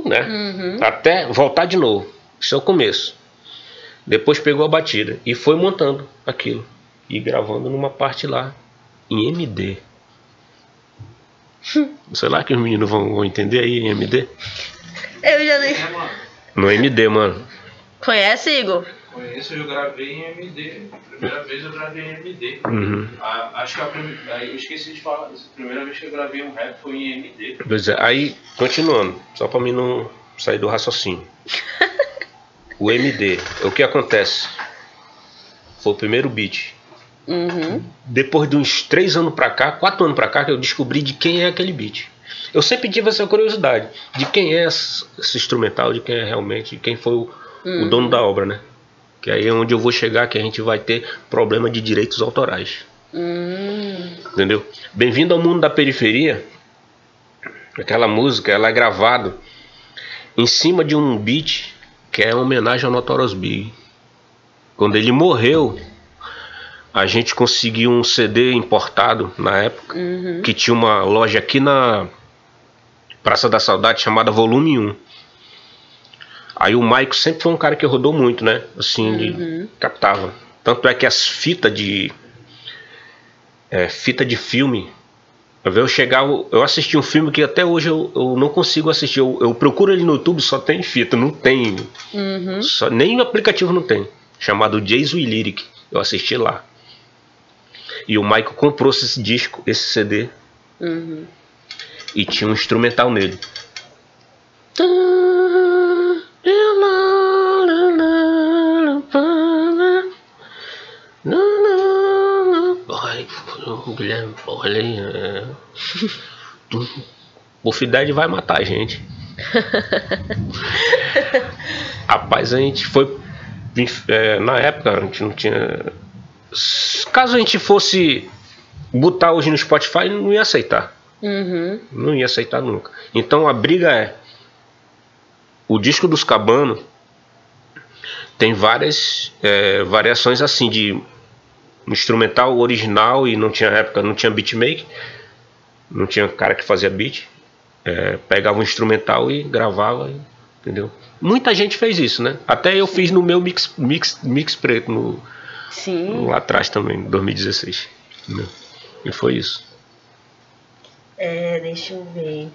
Né? Uhum. Até voltar de novo. Isso é o começo. Depois pegou a batida e foi montando aquilo. E gravando numa parte lá. Em MD. Sei lá que os meninos vão, vão entender aí em MD. Eu já nem. Mano. No MD, mano. Conhece, Igor? Conheço, eu gravei em MD. Primeira vez eu gravei em MD. Uhum. Ah, acho que a primeira. Eu esqueci de falar. A primeira vez que eu gravei um rap foi em MD. Pois é, aí, continuando, só pra mim não sair do raciocínio. (laughs) O MD, o que acontece? Foi o primeiro beat. Uhum. Depois de uns três anos pra cá, quatro anos pra cá, que eu descobri de quem é aquele beat. Eu sempre tive essa curiosidade de quem é esse instrumental, de quem é realmente, de quem foi o, o dono da obra, né? Que aí é onde eu vou chegar, que a gente vai ter problema de direitos autorais. Hum. Entendeu? Bem-vindo ao mundo da periferia. Aquela música, ela é gravada em cima de um beat que é uma homenagem ao Notorious Big. Quando ele morreu, a gente conseguiu um CD importado na época, Uhum. que tinha uma loja aqui na Praça da Saudade chamada Volume 1. Aí o Maico sempre foi um cara que rodou muito, né? Assim, Uhum. captava. Tanto é que as fitas de é, fita de filme. Eu ver eu assisti um filme que até hoje eu, eu não consigo assistir. Eu, eu procuro ele no YouTube, só tem fita, não tem. Uhum. Só, nem o aplicativo não tem. Chamado Jason Lyric. Eu assisti lá. E o Michael comprou esse disco, esse CD, Uhum. e tinha um instrumental nele. Guilherme, porra, ele. É... Vai matar a gente. (laughs) (laughs) Rapaz, a gente foi. é, na época, a gente não tinha. Caso a gente fosse botar hoje no Spotify, não ia aceitar. Uhum. Não ia aceitar nunca. Então a briga é. O disco dos Cabano tem várias é, variações assim de instrumental original e não tinha época, não tinha beatmaker, não tinha cara que fazia beat. É, pegava um instrumental e gravava, entendeu? Muita gente fez isso, né? Até eu fiz no meu mix, mix, mix preto no, Sim. lá atrás também, em 2016. entendeu? E foi isso. É, deixa eu ver.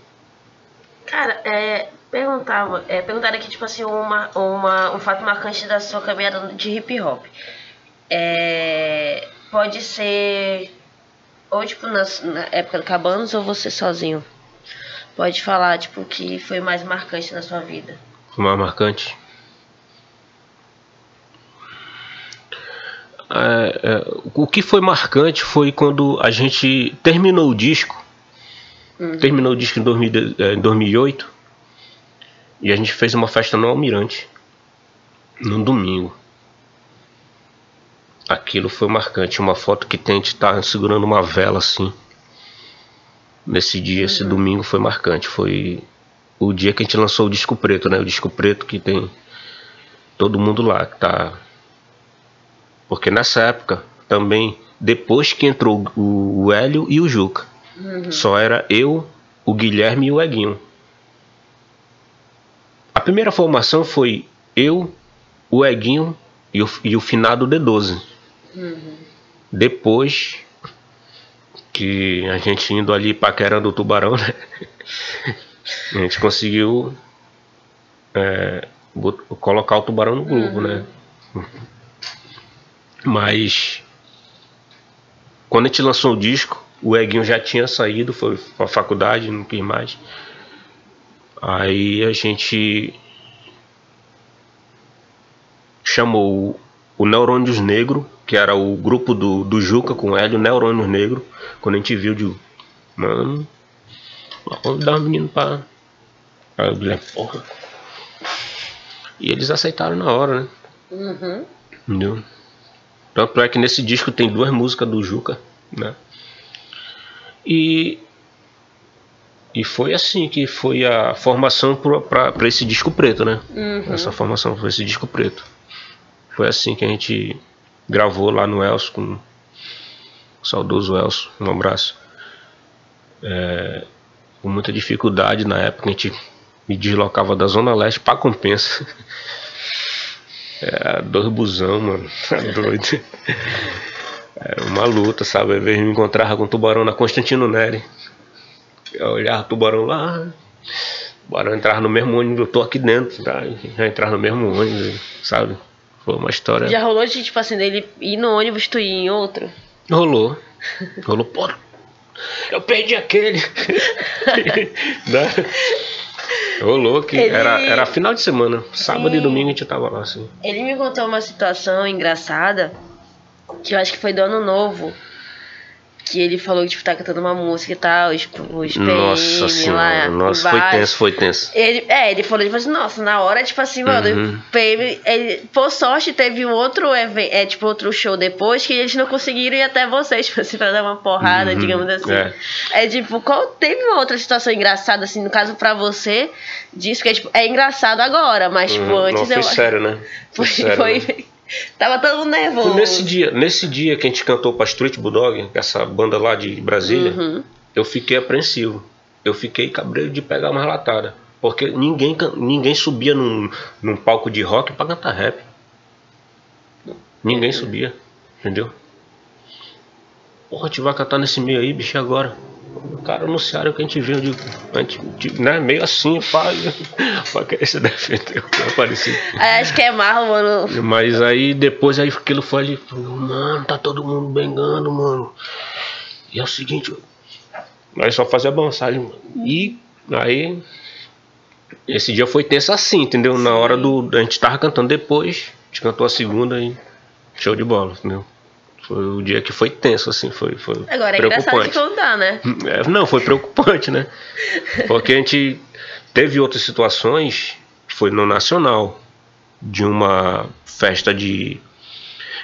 Cara, é, perguntava, é, perguntaram aqui, tipo assim, uma, uma, um fato marcante da sua caminhada de hip hop. É, pode ser ou tipo na, na época do Cabanos ou você sozinho. Pode falar, tipo, o que foi mais marcante na sua vida. O mais marcante. É, é, o que foi marcante foi quando a gente terminou o disco. Terminou o disco em, 2000, é, em 2008. E a gente fez uma festa no Almirante. num domingo. Aquilo foi marcante. Uma foto que tem, a gente tá segurando uma vela assim. Nesse dia, esse domingo foi marcante. Foi o dia que a gente lançou o disco preto, né? O disco preto que tem todo mundo lá que tá. Porque nessa época também, depois que entrou o, o Hélio e o Juca, só era eu, o Guilherme e o Eguinho. A primeira formação foi eu, o Eguinho e o, e o finado D12. Depois que a gente indo ali paquerando o tubarão, (laughs) né? A gente conseguiu é, colocar o tubarão no grupo, né? Mas quando a gente lançou o disco, o Eguinho já tinha saído, foi pra faculdade, não quis mais. Aí a gente chamou o, Neurônios Negro, que era o grupo do, do Juca com o Hélio, Neurônios Negro. Quando a gente viu, de mano, vamos dar um menino pra. Aí o Guilherme, porra. E eles aceitaram na hora, né? Uhum. Entendeu? Tanto é que nesse disco tem duas músicas do Juca, né? E e foi assim que foi a formação para esse disco preto, né? Essa formação para esse disco preto. Foi assim que a gente gravou lá no Elcio com o saudoso Elcio, um abraço. É, com muita dificuldade na época, a gente me deslocava da Zona Leste para Compensa. (laughs) É, dois busão, mano. Tá (laughs) doido. Era uma luta, sabe? Às vezes me encontrava com o tubarão na Constantino Neri. Eu olhava o tubarão lá. O tubarão entrava no mesmo ônibus, eu tô aqui dentro, tá? Já entrava no mesmo ônibus, sabe? Foi uma história. Já rolou de, tipo assim, dele ir no ônibus, tu ir em outro? Rolou. (laughs) Rolou, pô. Eu perdi aquele. (laughs) Né? Rolou que Ele- era, era final de semana. Sábado e Sim. domingo a gente tava lá, assim. Ele me contou uma situação engraçada, que eu acho que foi do ano novo. Que ele falou que tipo, tá cantando uma música e tal, os, os PM Nossa lá senhora, nossa, foi tenso, foi tenso. Ele, é, ele falou, tipo assim, nossa, na hora, tipo assim, mano, Uhum. o PM, ele, por sorte, teve um outro evento, é, tipo, outro show depois, que eles não conseguiram ir até vocês, (laughs) tipo assim, pra dar uma porrada, Uhum, digamos assim. é. É. tipo, qual teve uma outra situação engraçada, assim, no caso pra você, disso, que é, tipo, é engraçado agora, mas, tipo, Uhum. antes Não, foi eu. sério, né? (laughs) Foi, sério, foi, né? (laughs) Tava todo mundo nervoso. Nesse dia, nesse dia que a gente cantou pra Street Bulldog, essa banda lá de Brasília, Uhum. eu fiquei apreensivo. Eu fiquei cabreiro de pegar uma relatada. Porque ninguém, ninguém subia num, num palco de rock pra cantar rap. Ninguém subia, entendeu? Porra, a gente vai cantar nesse meio aí, bicho, agora? O cara anunciaram que a gente viu, eu digo, a gente, tipo, né, meio assim, pá, pra querer se defender, o que apareceu. Aí acho que é marro, mano. Mas aí depois aí aquilo foi ali, mano, tá todo mundo bengando, mano. E é o seguinte, nós só fazia balançagem, mano. E aí esse dia foi tenso assim, entendeu? Na hora do. A gente tava cantando depois, a gente cantou a segunda e show de bola, entendeu? Foi o dia que foi tenso, assim, foi, foi Agora é engraçado de preocupante. contar, né? É, não, foi preocupante, né? Porque a gente teve outras situações, foi no Nacional, de uma festa de,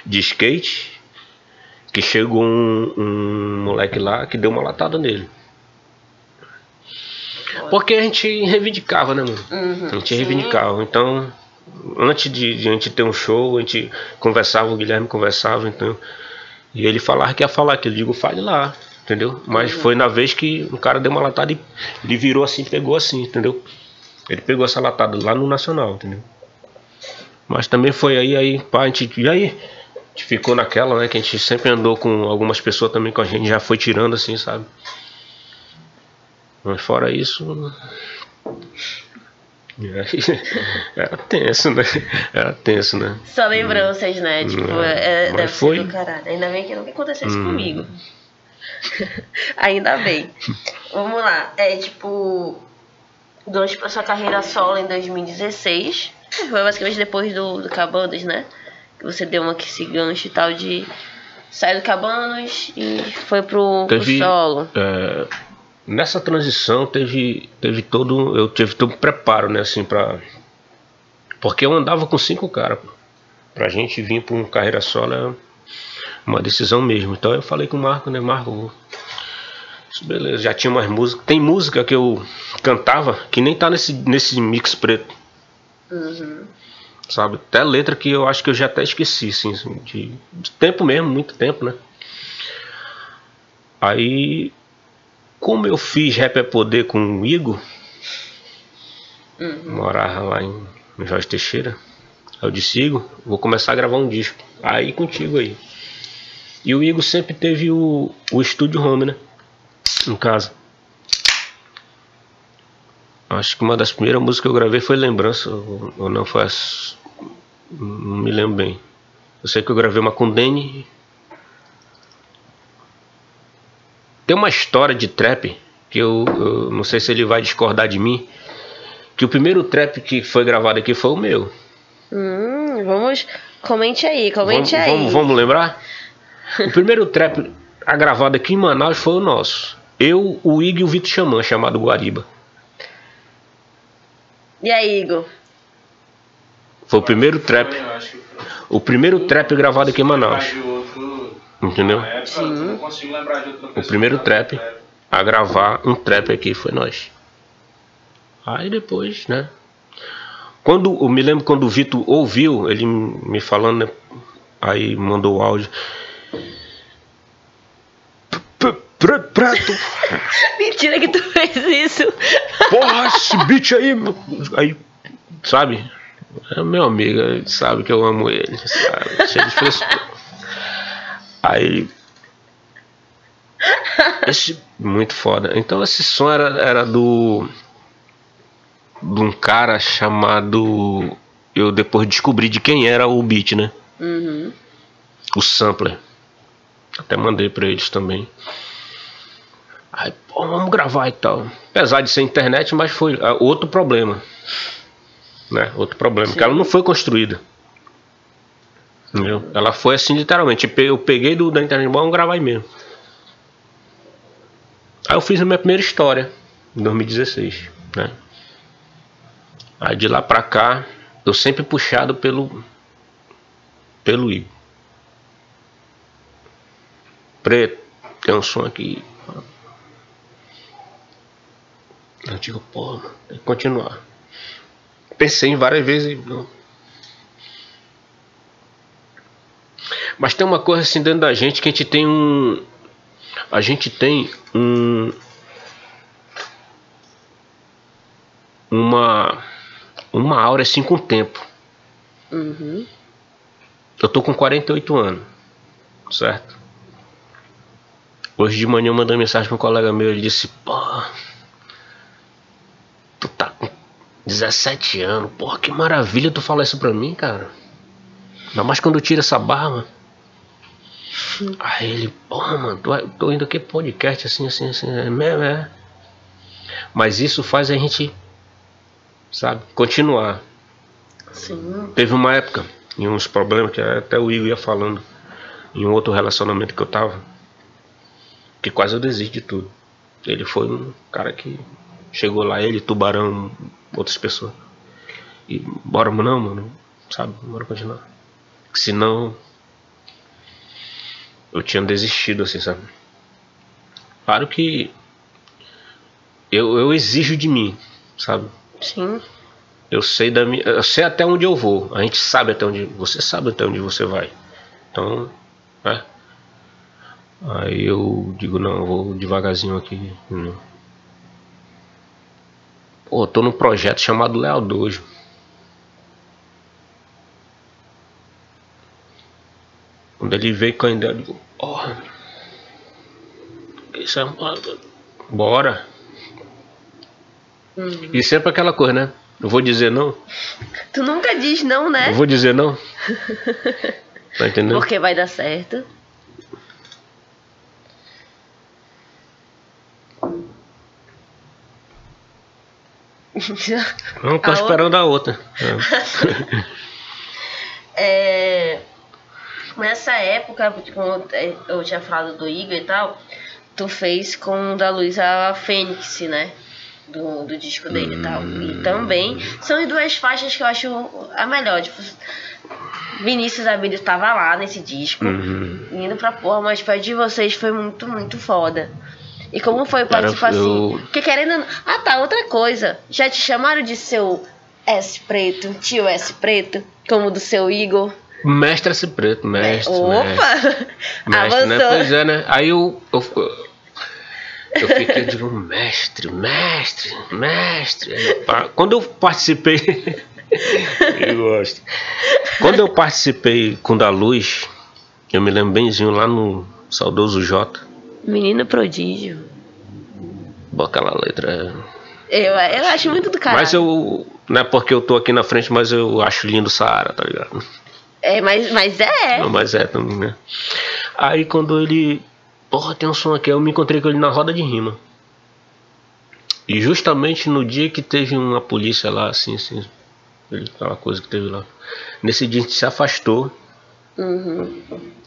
de skate, que chegou um, um moleque lá que deu uma latada nele. Porque a gente reivindicava, né, mano? Uhum, A gente sim. reivindicava. Então, antes de, de a gente ter um show, a gente conversava, o Guilherme conversava, então. E ele falava que ia falar aquilo. Eu digo, fale lá, entendeu? Mas foi na vez que o cara deu uma latada e ele virou assim, pegou assim, entendeu? Ele pegou essa latada lá no Nacional, entendeu? Mas também foi aí, aí, pá, a gente. E aí? A gente ficou naquela, né? Que a gente sempre andou com algumas pessoas também com a gente, já foi tirando assim, sabe? Mas fora isso. E aí, Era tenso, né? Era tenso, né? Só lembranças, né? Tipo, É, é, mas deve foi. ser do caralho. Ainda bem que nunca aconteceu isso Hum. comigo. (laughs) Ainda bem. Vamos lá. É tipo. Durante a sua carreira solo em 2016. Foi basicamente depois do, do Cabanos, né? Que você deu uma que esse gancho e tal de sair do Cabanos e foi pro, pro Teve- solo. É, nessa transição teve, teve todo. Eu tive todo um preparo, né, assim, pra, Porque eu andava com cinco caras. Pra gente vir pra um carreira solo é uma decisão mesmo. Então eu falei com o Marco, né? Marco, beleza, já tinha umas músicas. Tem música que eu cantava que nem tá nesse, nesse mix preto. Sabe? Até letra que eu acho que eu já até esqueci, assim, assim, de, de tempo mesmo, muito tempo, né? Aí, como eu fiz Rap é Poder com o Igor, morava lá em Jorge Teixeira, eu disse, Igor, vou começar a gravar um disco. Aí contigo aí. E o Igor sempre teve o, o estúdio home, né? Em casa. Acho que uma das primeiras músicas que eu gravei foi Lembrança, ou, ou não foi as. Não me lembro bem. Eu sei que eu gravei uma com Danny. Tem uma história de trap que eu, eu não sei se ele vai discordar de mim. Que o primeiro trap que foi gravado aqui foi o meu. Hum, vamos. Comente aí, comente Vamos, aí. vamos, vamos lembrar? O primeiro trap a gravado aqui em Manaus foi o nosso. Eu, o Ig e o Vitor Xamã, chamado Guariba. E aí, Igor? Foi o primeiro trap. O primeiro trap gravado aqui em Manaus. Entendeu? época, pessoa. O primeiro trap a gravar um trap aqui foi nós. Aí depois, né? Quando eu me lembro quando o Vitor ouviu ele me falando, né? Aí mandou o áudio. Preto, (laughs) Mentira que tu fez isso. porra, esse beat aí, aí, sabe? É meu amigo, sabe que eu amo ele, sabe? Cheio de frescura. Aí. Esse. Muito foda. Então esse som era, era do. De um cara chamado. Eu depois descobri de quem era o beat, né? Uhum. O sampler. Até mandei pra eles também. Aí, pô, vamos gravar e tal. Apesar de ser internet, mas foi ah, outro problema. Né? Outro problema. Que ela não foi construída. Entendeu? Ela foi assim, literalmente. Eu peguei do, da internet, vamos gravar aí mesmo. Aí eu fiz a minha primeira história, em 2016. Né? Aí de lá pra cá, eu sempre puxado pelo. pelo Igor. Preto, tem um som aqui. Eu digo, pô, tem que continuar. Pensei em várias vezes. não. Mas tem uma coisa assim dentro da gente que a gente tem um. A gente tem um. Uma. Uma aura assim com o tempo. Uhum. Eu tô com 48 anos, certo? Hoje de manhã eu mandei mensagem pra um colega meu, ele disse, pô, tu tá com 17 anos, porra, que maravilha tu falar isso pra mim, cara. Ainda mais quando eu tiro essa barba. Aí ele, porra, mano, tô, tô indo aqui podcast assim, assim, assim, é mesmo, é. Mas isso faz a gente, sabe, continuar. Sim. Teve uma época, em uns problemas que até o Igor ia falando, em um outro relacionamento que eu tava, que quase eu desisti de tudo. Ele foi um cara que chegou lá, ele, Tubarão, outras pessoas. E bora, não, mano, sabe? Bora continuar. Senão, eu tinha desistido, assim, sabe? Claro que eu, eu exijo de mim, sabe? Sim. Eu sei da minha, eu sei até onde eu vou. A gente sabe até onde você sabe até onde você vai. Então, né? Aí eu digo não, eu vou devagarzinho aqui. Pô, eu tô num projeto chamado Leal Dojo. Quando ele veio com a ideia, eu digo, porra. Isso é uma... Bora. E sempre aquela coisa, né? Eu vou dizer não. Tu nunca diz não, né? Eu vou dizer não. (laughs) Tá entendendo? Porque vai dar certo. Não, tô A esperando a outra. (laughs) É. É, nessa época, como eu tinha falado do Igor e tal, tu fez com o da Luísa Fênix, né? do, do disco dele e tal. E também são as duas faixas que eu acho a melhor. Tipo, Vinícius Abílio estava lá nesse disco, Uhum. indo pra porra, mas tipo, a de vocês foi muito, muito foda. E como foi Cara, participar eu- assim? Porque querendo. Ah tá, outra coisa. Já te chamaram de seu S preto, tio S preto, como do seu Igor? Mestre esse preto, mestre. mestre. Opa! Mestre, né? Pois é, né? Aí eu, eu, eu fiquei, eu digo, mestre, mestre, mestre. Quando eu participei, (laughs) eu gosto. Quando eu participei com o da Luz, eu me lembro benzinho lá no saudoso Jota, Menino prodígio. Bom, aquela letra. Eu, eu acho muito do caralho. Mas eu, não é porque eu tô aqui na frente, mas eu acho lindo o Saara, tá ligado? É, mas, mas é. Não, mas é também, né? Aí quando ele. Porra, tem um som aqui, eu me encontrei com ele na roda de rima. E justamente no dia que teve uma polícia lá, assim, assim. Aquela coisa que teve lá. Nesse dia a gente se afastou. Uhum.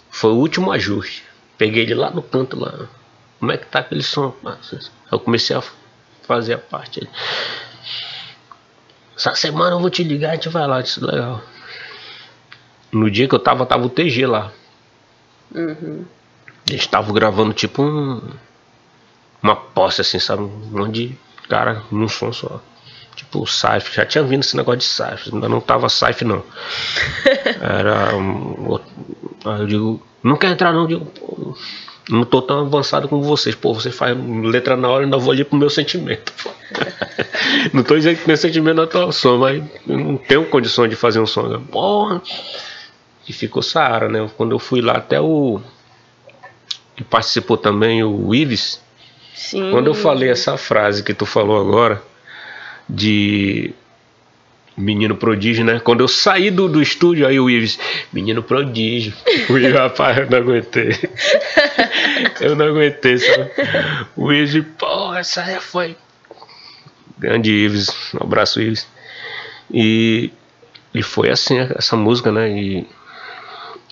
Foi o último ajuste. Peguei ele lá no canto lá. Como é que tá aquele som? Ah, Eu comecei a fazer a parte. Essa semana eu vou te ligar, a gente vai lá, isso é legal. No dia que eu tava, tava o TG lá. Uhum. Eles estavam gravando tipo um. Uma posse assim, sabe? Um monte de cara num som só. Tipo o Saif, já tinha vindo esse negócio de Saif, ainda não tava Saif não. (laughs) Era um Aí eu digo, não quer entrar não, eu digo, pô, não tô tão avançado como vocês. Pô, vocês fazem letra na hora, ainda vou ali pro meu sentimento. (laughs) não tô dizendo que meu sentimento não é tão som, mas eu não tenho condições de fazer um som. Porra! E ficou Saara, né? Quando eu fui lá até o que participou também o Ives, Sim. quando eu falei essa frase que tu falou agora, de menino prodígio, né? Quando eu saí do, do estúdio, aí o Ives, menino prodígio. (laughs) O Ives, rapaz, eu não aguentei. (laughs) eu não aguentei, sabe? O Ives, pô, essa aí foi. Grande Ives, um abraço, Ives. E, e foi assim, essa música, né? E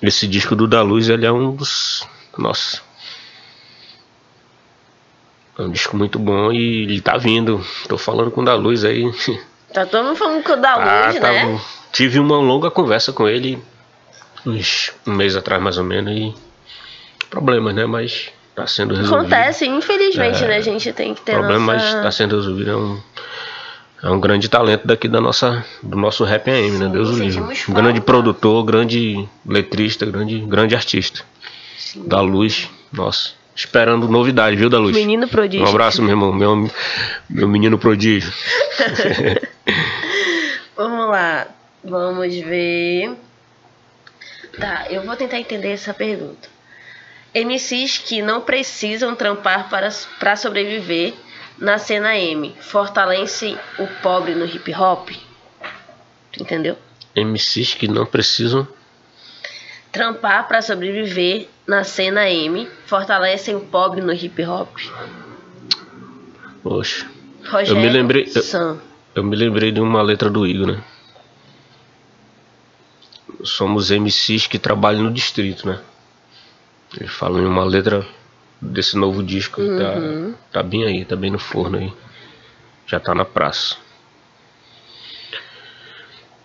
esse disco do Da Luz, ele é um dos. Nossa. É um disco muito bom e ele tá vindo. Tô falando com o Da Luz aí. (laughs) Tá todo mundo falando que o da Ah, luz, tá né? bom. Tive uma longa conversa com ele uns um mês atrás mais ou menos e problemas, né? Mas tá sendo resolvido. Acontece, infelizmente, É, né? A gente tem que ter Problema, nossa... mas tá sendo resolvido. É um, é um grande talento daqui da nossa, do nosso rap AM, né? Sim, Deus o livre. sentimos Um grande falta. produtor, grande letrista, grande, grande artista. Da Luz, nossa. Esperando novidade, viu, da Luz? Menino prodígio. Um abraço, meu irmão, meu, meu menino prodígio. (laughs) Vamos lá. Vamos ver. Tá, eu vou tentar entender essa pergunta. MCs que não precisam trampar para, para sobreviver na cena M fortalecem o pobre no hip hop? Entendeu? MCs que não precisam. Trampar para sobreviver na cena M fortalecem o pobre no hip hop? Poxa. Rogério me lembrei- eu-. Eu me lembrei de uma letra do Igor, né? Somos MCs que trabalham no distrito, né? Ele fala em uma letra desse novo disco que Uhum. tá, tá bem aí, tá bem no forno aí. Já tá na praça.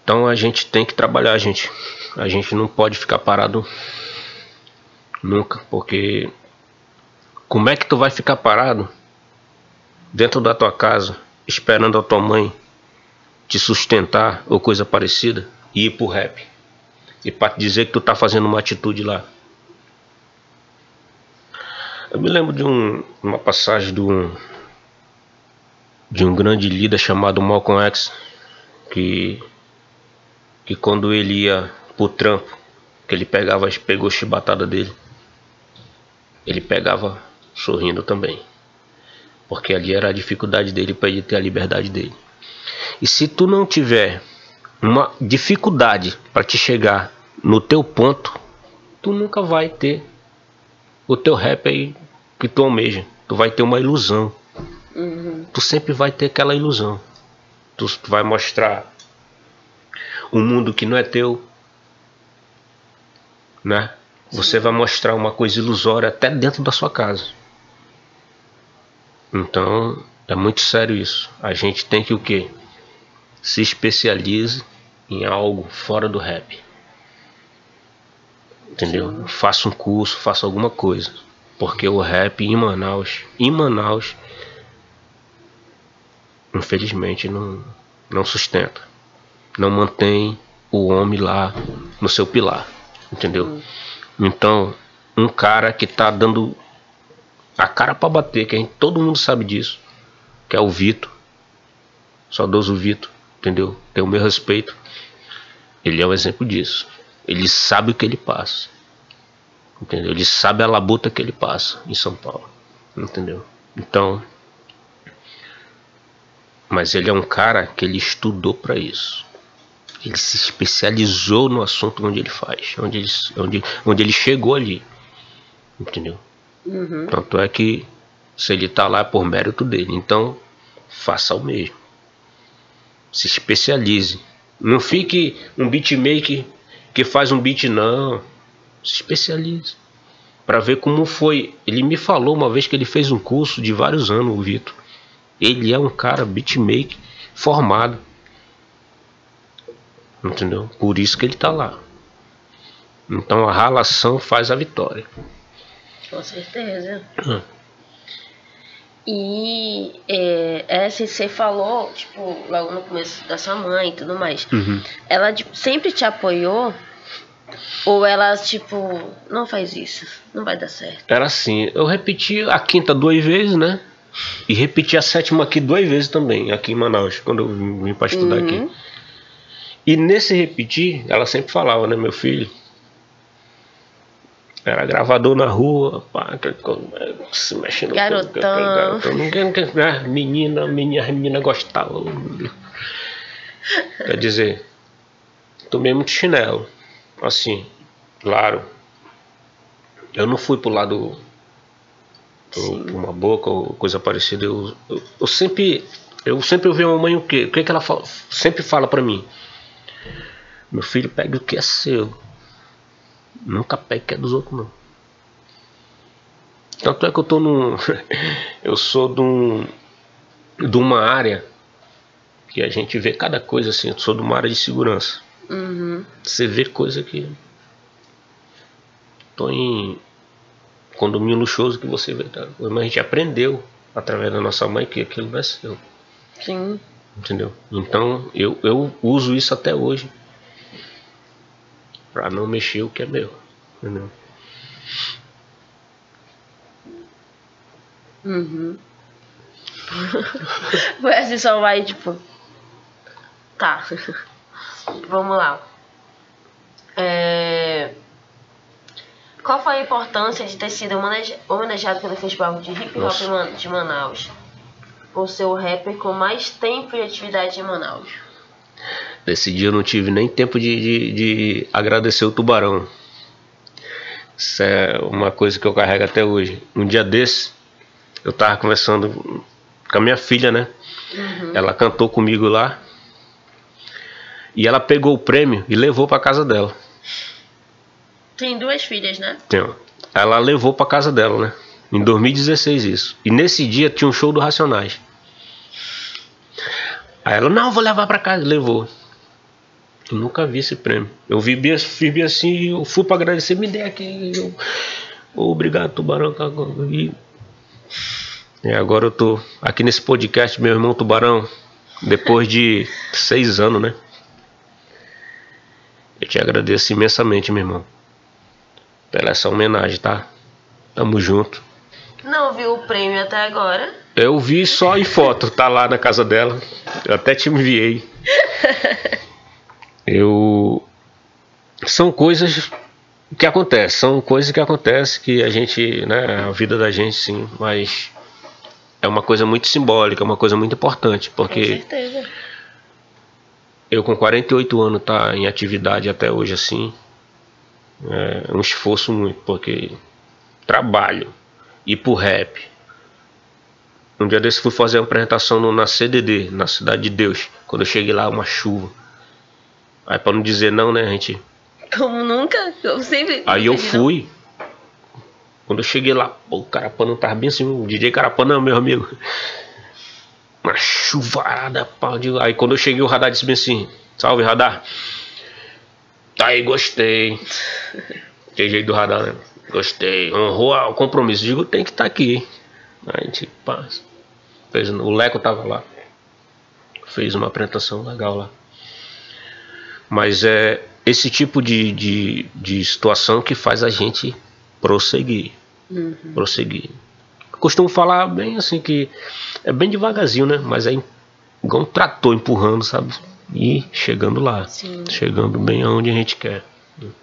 Então a gente tem que trabalhar, gente. A gente não pode ficar parado nunca, porque como é que tu vai ficar parado dentro da tua casa, esperando a tua mãe te sustentar ou coisa parecida e ir pro rap? E pra te dizer que tu tá fazendo uma atitude lá. Eu me lembro de um, uma passagem de um, de um grande líder chamado Malcolm X, que, que quando ele ia pro trampo, que ele pegava, pegou chibatada dele, ele pegava sorrindo também. Porque ali era a dificuldade dele para ele ter a liberdade dele. E se tu não tiver uma dificuldade para te chegar no teu ponto, tu nunca vai ter o teu rap aí que tu almeja. Tu vai ter uma ilusão. Uhum. Tu sempre vai ter aquela ilusão. Tu tu vai mostrar um mundo que não é teu, né? Você vai mostrar uma coisa ilusória até dentro da sua casa. Então, É muito sério isso. A gente tem que o quê? Se especialize em algo fora do rap. Entendeu? Faça um curso, faça alguma coisa. Porque o rap em Manaus, em Manaus, infelizmente não, não sustenta. Não mantém o homem lá no seu pilar. Entendeu? Então, um cara que tá dando a cara pra bater, que a gente, todo mundo sabe disso, que é o Vitor. Saudoso Vitor, entendeu? Tem o meu respeito. Ele é um exemplo disso. Ele sabe o que ele passa. Entendeu? Ele sabe a labuta que ele passa em São Paulo. Entendeu? Então. Mas ele é um cara que ele estudou para isso. Ele se especializou no assunto onde ele faz, onde ele, onde, onde ele chegou ali. Entendeu? Uhum. Tanto é que se ele tá lá é por mérito dele. Então, faça o mesmo. Se especialize. Não fique um beatmaker que faz um beat, não. Se especialize. Para ver como foi. Ele me falou uma vez que ele fez um curso de vários anos, o Vitor. Ele é um cara beatmaker formado. Entendeu? Por isso que ele tá lá. Então a ralação faz a vitória. Com certeza. Hum. E é, essa você falou, tipo, logo no começo da sua mãe e tudo mais. Uhum. Ela tipo, sempre te apoiou? Ou ela, tipo, não faz isso, não vai dar certo? Era assim, eu repeti a quinta duas vezes, né? E repeti a sétima aqui duas vezes também, aqui em Manaus, quando eu vim para estudar aqui. Uhum. E nesse repetir, ela sempre falava, né, meu filho? Era gravador na rua, pá, se mexendo com- Garotão. garotão. Né, Menina, menina, menina gostava. Quer dizer, tomei muito chinelo. Assim, claro. Eu não fui pro lado por uma boca ou coisa parecida. Eu, eu, eu sempre eu sempre ouvi a mamãe o quê? O que, que ela fala, sempre fala pra mim? Meu filho, pegue o que é seu. Nunca é dos outros, não. Tanto é que eu tô num. (laughs) eu sou de, um, de uma área que a gente vê cada coisa assim. Eu sou de uma área de segurança. Uhum. Você vê coisa que. Tô em condomínio luxuoso que você vê. Tá? Mas a gente aprendeu através da nossa mãe que aquilo não é seu. Sim. Entendeu? Então eu, eu uso isso até hoje. Pra não mexer o que é meu. Entendeu? Uhum. (laughs) Assim, só vai, tipo. Tá. (laughs) Vamos lá. É... Qual foi a importância de ter sido homenage- homenageado pelo Festival de Hip Hop Nossa. De Manaus? Por ser o rapper com mais tempo de atividade em Manaus. Nesse dia eu não tive nem tempo de, de, de agradecer o tubarão. Isso é uma coisa que eu carrego até hoje. Um dia desse, eu tava conversando com a minha filha, né? Ela cantou comigo lá. E ela pegou o prêmio e levou pra casa dela. Tem duas filhas, né? Tem. Ela levou pra casa dela, né? Em 2016 isso. E nesse dia tinha um show do Racionais. Aí ela, não, vou levar pra casa. Levou. Eu nunca vi esse prêmio. Eu vi bem assim, eu fui pra agradecer, me dê aqui. Eu, Obrigado, Tubarão. E, e agora eu tô aqui nesse podcast, meu irmão Tubarão, depois de seis anos, né? Eu te agradeço imensamente, meu irmão pela essa homenagem, tá? Tamo junto. Não viu o prêmio até agora. Eu vi só em foto, tá lá na casa dela. Eu até te enviei. (laughs) Eu. São coisas que acontecem, são coisas que acontecem que a gente, né, a vida da gente sim, mas é uma coisa muito simbólica, é uma coisa muito importante, Com porque certeza. eu com 48 anos tá em atividade até hoje assim, é um esforço muito, porque trabalho, ir pro rap. Um dia desse fui fazer uma apresentação no- na CDD, na Cidade de Deus. Quando eu cheguei lá, uma chuva. Aí pra não dizer não, né, a gente. Como nunca, eu sempre. Aí eu fui. Quando eu cheguei lá, pô, o Carapana tava bem assim, o DJ Carapana, meu amigo. uma chuvarada, pau de... Aí quando eu cheguei, o radar disse bem assim: Salve, radar. Tá aí, gostei. Tem jeito do radar, né? Gostei. Honrou o compromisso. Digo, tem que estar tá aqui. Aí a gente passa. Fez, o Leco tava lá. Fez uma apresentação legal lá. Mas é esse tipo de, de, de situação que faz a gente prosseguir. Uhum. Prosseguir. Costumo falar bem assim que é bem devagarzinho, né? Mas é igual um trator empurrando, sabe? E chegando lá. Sim. Chegando bem aonde a gente quer.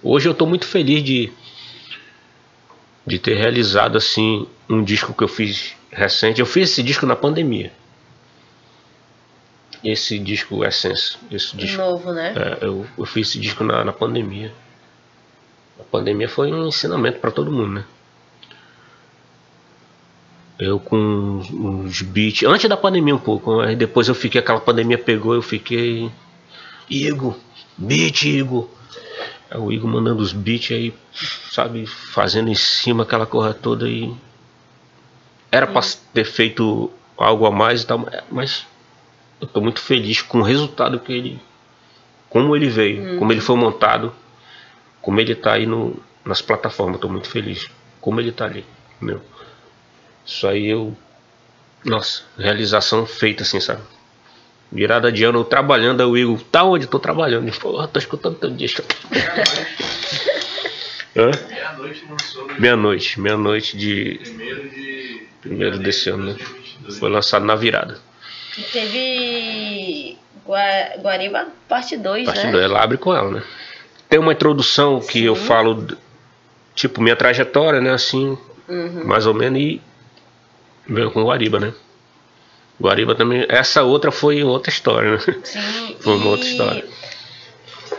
Hoje eu estou muito feliz de, de ter realizado assim um disco que eu fiz recente. Eu fiz esse disco na pandemia. Esse disco Essence. Esse disco, Novo, né? É, eu, eu fiz esse disco na, na pandemia. A pandemia foi um ensinamento para todo mundo, né? Eu com os beats, antes da pandemia um pouco, aí depois eu fiquei, aquela pandemia pegou, eu fiquei. Igor, beat, Igor. Aí o Igor mandando os beats aí, sabe, fazendo em cima aquela corra toda aí. Era pra ter feito algo a mais e tal, mas eu tô muito feliz com o resultado que ele. Como ele veio, hum. como ele foi montado, como ele tá aí no, nas plataformas, tô muito feliz. Como ele tá ali, entendeu? Isso aí eu. Nossa, realização feita assim, sabe? Virada de ano, eu trabalhando, aí o Igor, tá onde? Tô trabalhando. Ele falou, tô escutando teu disco. (laughs) Meia-noite lançou. Né? Meia-noite, meia-noite de. Primeiro de. Primeiro desse ano, né? Foi lançado na virada. Teve. Guariba, parte 2, parte né? 2, ela abre com ela, né? Tem uma introdução que Sim. eu falo, tipo, minha trajetória, né? Assim, uhum. mais ou menos, e Veio com Guariba, né? Guariba também. Essa outra foi outra história, né? Sim. (laughs) foi uma outra história.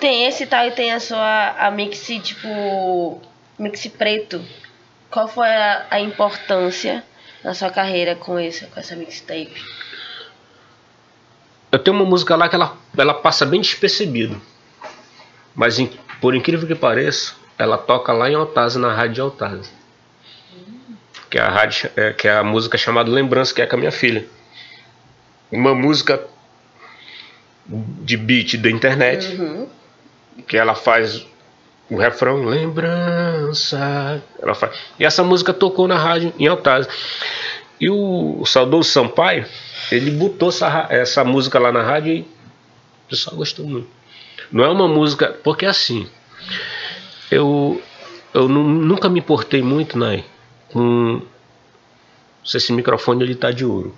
Tem esse tal e tem a sua a mix tipo mix preto. Qual foi a, a importância na sua carreira com esse com essa mixtape? Eu tenho uma música lá que ela, ela passa bem despercebido. Mas por incrível que pareça, ela toca lá em Altaz, na rádio de Altaz que é a rádio, é, que é a música chamada Lembrança, que é com a minha filha. Uma música de beat da internet, uhum. que ela faz o refrão Lembrança. Ela faz. E essa música tocou na rádio em Altaz. E o, o saudoso Sampaio, ele botou essa, essa música lá na rádio e o pessoal gostou muito. Não é uma música. Porque assim, eu, eu nunca me importei muito, né? com se esse microfone ele tá de ouro.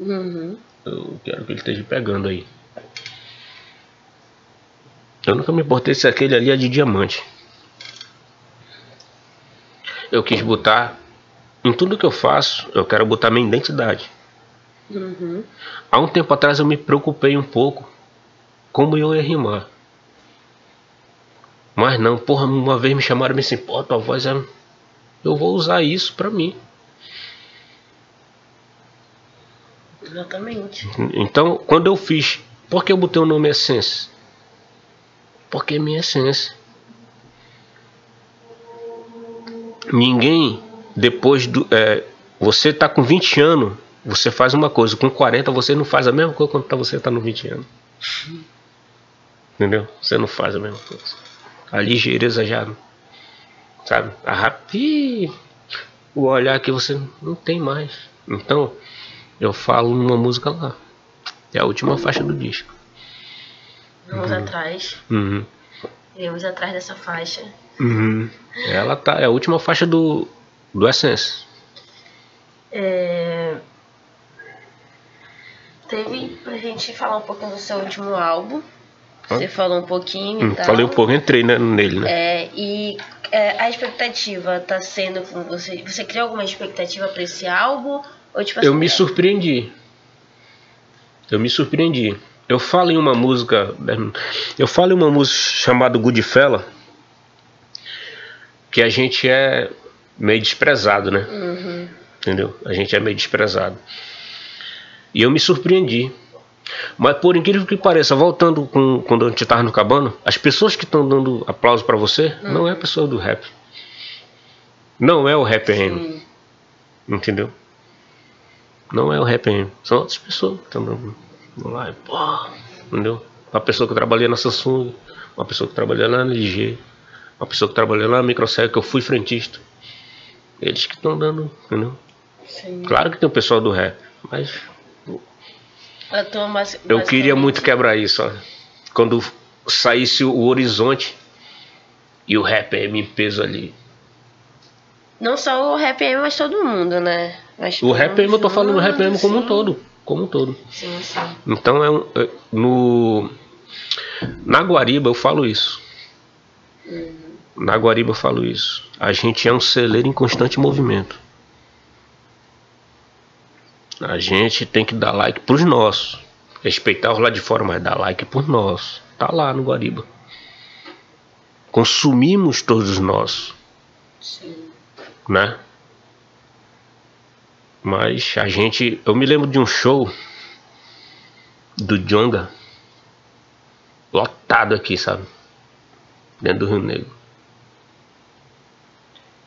Uhum. Eu quero que ele esteja pegando aí. Eu nunca me importei se aquele ali é de diamante. Eu quis botar em tudo que eu faço, eu quero botar minha identidade. Uhum. Há um tempo atrás eu me preocupei um pouco como eu ia rimar. Mas não, porra, uma vez me chamaram e me assim, pô, tua voz é eu vou usar isso para mim. Exatamente. Então, quando eu fiz, por que eu botei o nome Essência? Porque é minha essência. Ninguém, depois do. É, você tá com 20 anos, você faz uma coisa, com 40 você não faz a mesma coisa quando tá, você tá no 20 anos. Entendeu? Você não faz a mesma coisa. A ligeireza já sabe? A rap... o olhar que você não tem mais. Então, eu falo numa música lá. É a última faixa do disco. Vamos uhum. atrás. Uhum. Iremos atrás dessa faixa. Uhum. Ela tá, é a última faixa do, do Essence. É... Teve pra gente falar um pouco do seu último álbum. Você falou um pouquinho hum, tal. Falei um pouco, entrei né, nele, né? É, e é, a expectativa tá sendo com você. Você criou alguma expectativa para esse álbum? Ou, tipo, assim, eu me surpreendi. Eu me surpreendi. Eu falo em uma música. Eu falo em uma música chamada Goodfella. Que a gente é meio desprezado, né? Uhum. Entendeu? A gente é meio desprezado. E eu me surpreendi. Mas por incrível que pareça, voltando com, quando a gente estava no cabano, as pessoas que estão dando aplauso para você hum. não é a pessoa do rap. Não é o rap N. Entendeu? Não é o RPM, são outras pessoas que estão dando lá, e, pô, entendeu? Uma pessoa que trabalhei na Samsung, uma pessoa que trabalhou na LG, uma pessoa que trabalhou na Microsec, que eu fui frentista. Eles que estão dando, entendeu? Sim. Claro que tem o pessoal do rap, mas Eu, tô mais, eu queria muito quebrar isso, ó. Quando saísse o horizonte e o RPM em peso ali. Não só o RPM, mas todo mundo, né? Mas O todo RPM, eu tô falando do junto, RPM como um todo. Como um todo. Sim, sim. Então é um. é- no. Na Guariba eu falo isso. Na Guariba eu falo isso. A gente é um celeiro em constante movimento. A gente tem que dar like pros nossos. Respeitar os lá de fora, mas dar like pros nossos. Tá lá no Guariba. Consumimos todos os nossos, Sim. né? Mas a gente. Eu me lembro de um show do Jonga lotado aqui, sabe? Dentro do Rio Negro.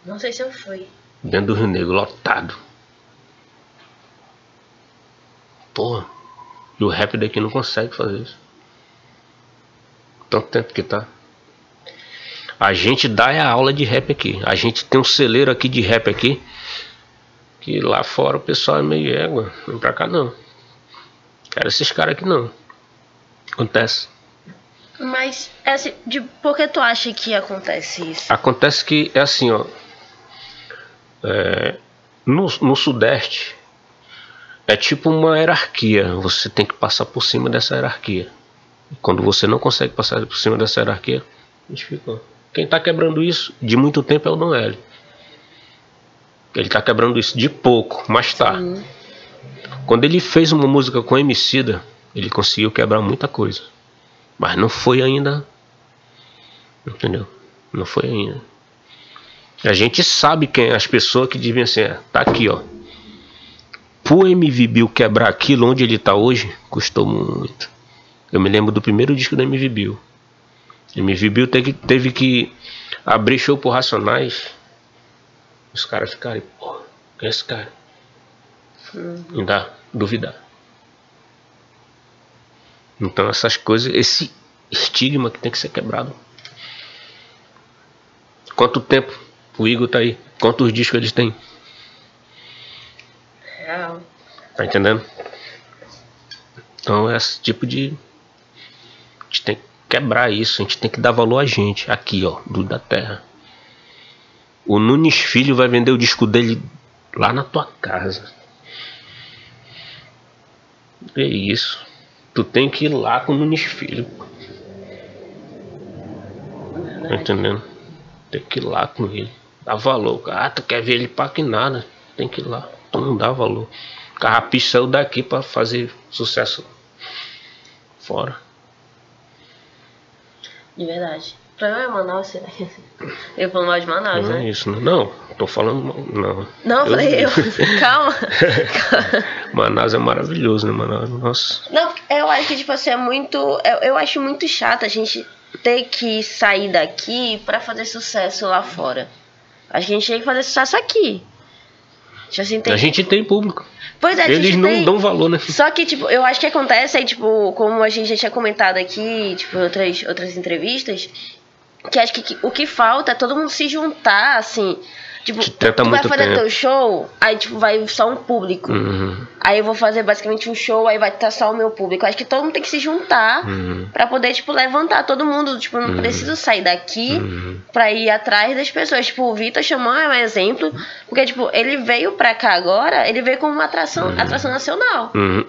Não sei se eu fui. Dentro do Rio Negro, lotado. Porra. E o rap daqui não consegue fazer isso. Tanto tempo que tá. A gente dá é a aula de rap aqui. A gente tem um celeiro aqui de rap aqui. Que lá fora o pessoal é meio égua. Vem pra cá não. Quero esses caras aqui não. Acontece. Mas, assim, de, por que tu acha que acontece isso? Acontece que é assim, ó. É, no, no Sudeste é tipo uma hierarquia. Você tem que passar por cima dessa hierarquia. E quando você não consegue passar por cima dessa hierarquia, a gente fica. ó. Quem tá quebrando isso de muito tempo é o Don L. Ele tá quebrando isso de pouco, mas tá. Sim. Quando ele fez uma música com Emicida, ele conseguiu quebrar muita coisa. Mas não foi ainda. Entendeu? Não foi ainda. A gente sabe quem as pessoas que deviam ser. Tá aqui, ó. Pro MV Bill quebrar aquilo onde ele tá hoje, custou muito. Eu me lembro do primeiro disco da MV Bill. MV Bill teve, teve que abrir show por Racionais. Os caras ficaram, pô, quem é esse cara? Ainda duvidar. Então essas coisas, esse estigma que tem que ser quebrado. Quanto tempo o Igor tá aí? Quantos discos eles têm? Tá entendendo? Então é esse tipo de. A gente tem que quebrar isso, a gente tem que dar valor a gente, aqui ó, do da terra. O Nunes Filho vai vender o disco dele lá na tua casa. É isso. Tu tem que ir lá com o Nunes Filho. Tá entendendo? Tem que ir lá com ele. Dá valor. Ah, tu quer ver ele pra que nada. Tem que ir lá. Não dá valor. Carrapicho saiu daqui pra fazer sucesso fora. De verdade. O problema é Manaus, será? (laughs) Eu falo mal de Manaus, Não é né? isso, não. Não, tô falando. mal, Não. Não, Deus falei eu. (laughs) Calma. (laughs) Manaus é maravilhoso, né, Manaus? Nossa. Não, eu acho que, tipo assim, é muito. Eu, eu acho muito chato a gente ter que sair daqui pra fazer sucesso lá fora. Acho que a gente tem que fazer sucesso aqui. A gente tem público. Pois é, Eles não tem... dão valor, né? Só que, tipo, eu acho que acontece aí, tipo, como a gente já tinha comentado aqui, tipo, em outras, outras entrevistas, que acho que, que o que falta é todo mundo se juntar, assim. Tipo, tenta tu vai fazer tempo. teu show, aí, tipo, vai só um público. Uhum, Aí eu vou fazer basicamente um show, aí vai estar só o meu público. Acho que todo mundo tem que se juntar uhum, pra poder, tipo, levantar todo mundo. Tipo, não preciso sair daqui uhum. pra ir atrás das pessoas. Tipo, o Vitor Xamã é um exemplo. Porque, tipo, ele veio pra cá agora, ele veio como uma atração, atração nacional. Uhum.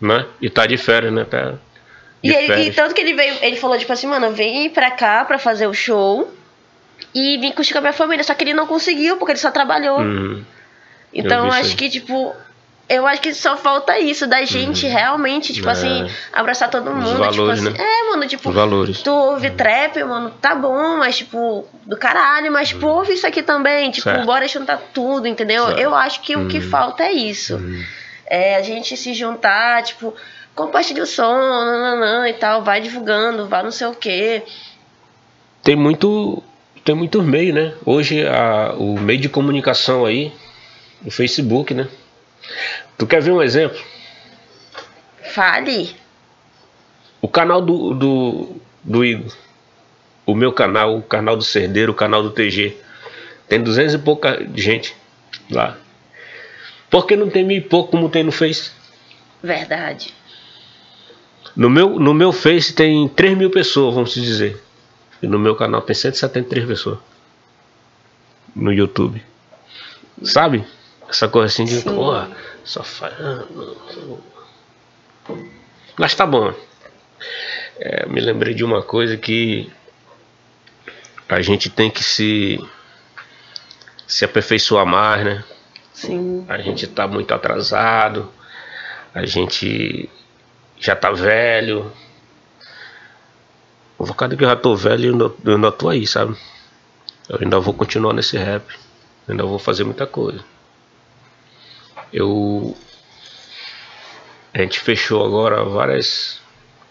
Né? E tá de férias, né? Tá E, ele, e tanto que ele veio, ele falou, tipo assim, mano, vim pra cá pra fazer o show e vim curtir com a minha família. Só que ele não conseguiu, porque ele só trabalhou. Uhum. então acho que, tipo, eu acho que só falta isso, da gente realmente, tipo É. assim, abraçar todo mundo. valores, tipo assim, né? é, mano, tipo, Os valores. tu ouve trap, mano, tá bom, mas tipo, do caralho, mas tipo, ouve isso aqui também, tipo, Certo. bora juntar tudo, entendeu? Certo. Eu acho que o que falta é isso. É a gente se juntar, tipo, compartilha o som, nananã e tal, vai divulgando, vai não sei o quê. Tem muito. Tem muitos meios, né? Hoje a, o meio de comunicação aí, o Facebook, né? Tu quer ver um exemplo? Fale. O canal do, do, do Igor, o meu canal, o canal do Cerdeiro, o canal do TG, tem duzentos e pouca gente lá. Por que não tem mil e pouco como tem no Face? Verdade. No meu, no meu Face tem 3 mil pessoas, vamos dizer. E no meu canal tem 173 pessoas. No YouTube. Sabe? Essa coisa assim de, porra, só faz. Mas tá bom. É, me lembrei de uma coisa que a gente tem que se se aperfeiçoar mais, né? Sim. A gente tá muito atrasado, a gente já tá velho. Causa que eu já tô velho, eu ainda, tô aí, sabe? Eu ainda vou continuar nesse rap. Ainda vou fazer muita coisa. Eu. A gente fechou agora várias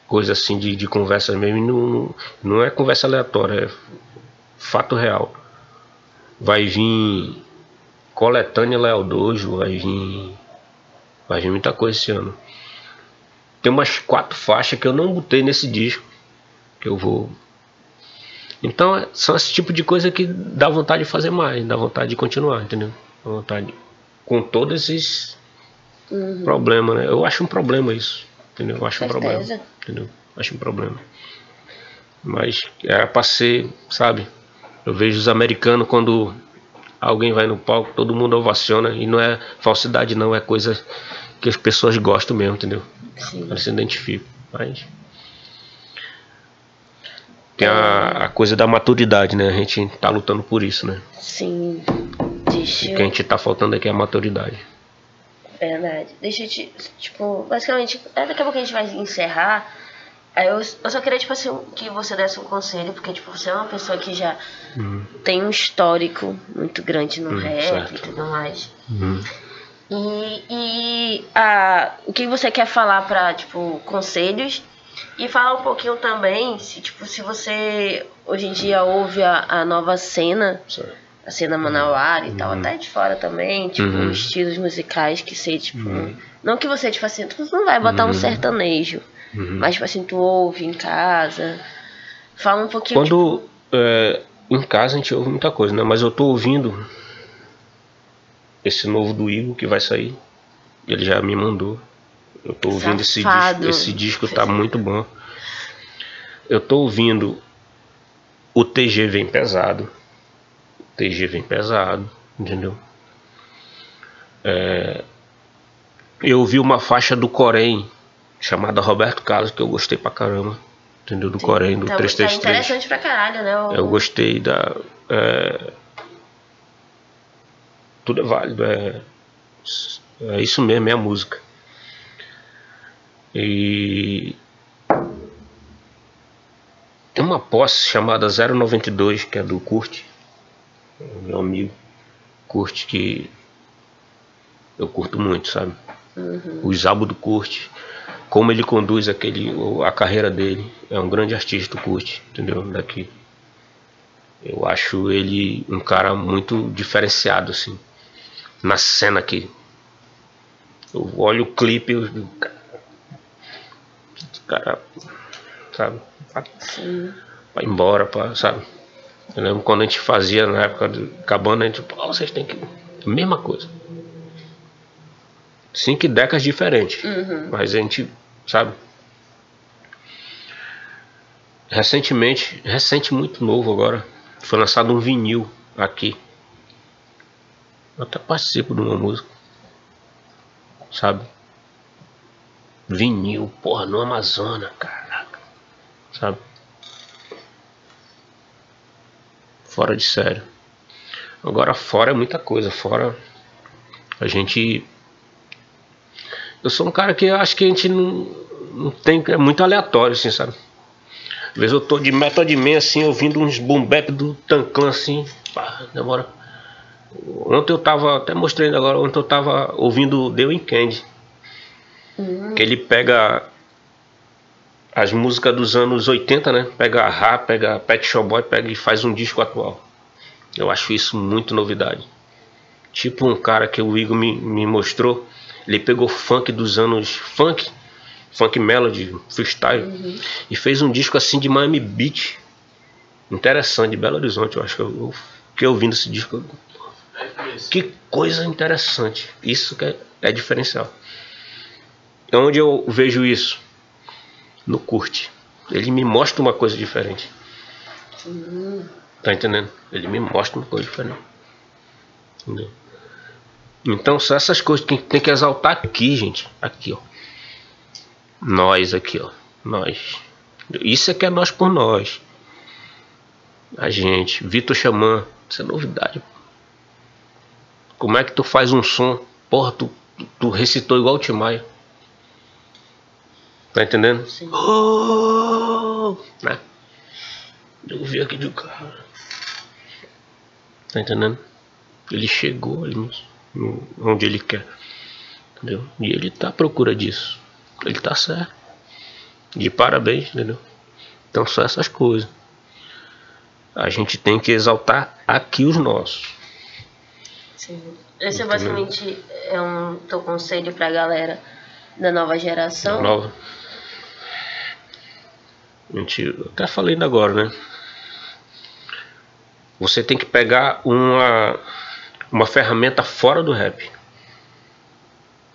coisas assim de, de conversa mesmo. E não, não é conversa aleatória, é fato real. Vai vir coletânea Léo Dojo, vai vir. Vai vir muita coisa esse ano. Tem umas quatro faixas que eu não botei nesse disco. Que eu vou. Então é- são esse tipo de coisa que dá vontade de fazer mais, dá vontade de continuar, entendeu? Dá vontade. Com todos esses Uhum. problemas, né? Eu acho um problema isso. Entendeu? Eu acho um problema. Entendeu? Acho um problema. Mas era pra ser, sabe? Eu vejo os americanos quando alguém vai no palco, todo mundo ovaciona e não é falsidade não, é coisa que as pessoas gostam mesmo, entendeu? Sim. Elas se identificam. Mas tem a, a coisa da maturidade, né? A gente tá lutando por isso, né? Sim. O Deixa que a eu... gente tá faltando aqui é a maturidade. Verdade. Deixa eu te. Tipo, basicamente, daqui a pouco a gente vai encerrar. Aí eu, eu só queria, tipo assim, que você desse um conselho, porque, tipo, você é uma pessoa que já tem um histórico muito grande no Hum, rap certo. e tudo mais. Uhum. E, e a, o que você quer falar pra, tipo, conselhos? E falar um pouquinho também, se, tipo, se você hoje em dia ouve a, a nova cena, a cena manauara e tal, até de fora também, tipo, Uhum. estilos musicais que sei, tipo. Não que você, tipo assim, tu não vai botar um sertanejo, Uhum. mas, tipo assim, tu ouve em casa. Fala um pouquinho. Quando é, em casa a gente ouve muita coisa, né? Mas eu tô ouvindo esse novo do Igor que vai sair. Ele já me mandou. Eu tô ouvindo esse disco. Esse disco tá muito bom. Eu tô ouvindo o TG vem pesado. O TG vem pesado, entendeu? É, eu ouvi uma faixa do Corém chamada Roberto Carlos que eu gostei pra caramba. Entendeu? Do Corém, do tá, tá 333. interessante pra caralho, né? o- Eu gostei da. é, tudo é válido, é, é isso mesmo, é a música. E. Tem uma posse chamada 092, que é do Kurt, meu amigo Kurt, que eu curto muito, sabe? Os álbuns do Kurt, como ele conduz aquele, a carreira dele, é um grande artista, o Kurt, entendeu? Daqui. Eu acho ele um cara muito diferenciado, assim, na cena aqui. Eu olho o clipe, eu digo, cara, sabe, Sim. vai embora, pá, sabe? Eu lembro quando a gente fazia na época do Cabana, a gente, pô, vocês têm que. Mesma coisa. Cinco décadas diferentes. Mas a gente, sabe? Recentemente, recente muito novo agora, foi lançado um vinil aqui. Eu até participo de uma música. Sabe? Vinil, porra, no Amazonas, caraca. Sabe? Fora de sério. Agora fora é muita coisa. Fora a gente. Eu sou um cara que acho que a gente não, não tem. É muito aleatório, assim, sabe? Às vezes eu tô de Method Man assim, ouvindo uns boom bap do Tanclan assim. Pá, demora. Ontem eu tava. Até mostrei agora, ontem eu tava ouvindo The Weeknd. Que ele pega as músicas dos anos 80, né? Pega a rap, pega Pet Shop Boy, pega e faz um disco atual. Eu acho isso muito novidade. Tipo um cara que o Igor me, me mostrou, Ele pegou funk dos anos funk, funk melody, freestyle e fez um disco assim de Miami Beach. Interessante, de Belo Horizonte, eu acho que eu, eu fiquei ouvindo esse disco. Que coisa interessante. Isso que é, é diferencial. Onde eu vejo isso? No curte. Ele me mostra uma coisa diferente. Tá entendendo? Ele me mostra uma coisa diferente. Entendeu? Então são essas coisas que tem que exaltar aqui, gente. Aqui, ó. Nós aqui, ó. Nós. Isso é que é nós por nós. A gente. Vitor Xamã. Isso é novidade. Como é que tu faz um som? Porra, tu, tu recitou igual o Timaya. Tá entendendo? Sim. Oh! Né? Eu vi aqui do cara. Tá entendendo? Ele chegou ali no- no- onde ele quer. Entendeu? E ele tá à procura disso. Ele tá certo. De parabéns, entendeu? Então são essas coisas. A gente tem que exaltar aqui os nossos. Sim. Esse é basicamente é um teu conselho pra galera da nova geração. Nova. Gente, eu até falei ainda agora, né? Você tem que pegar uma, uma ferramenta fora do rap.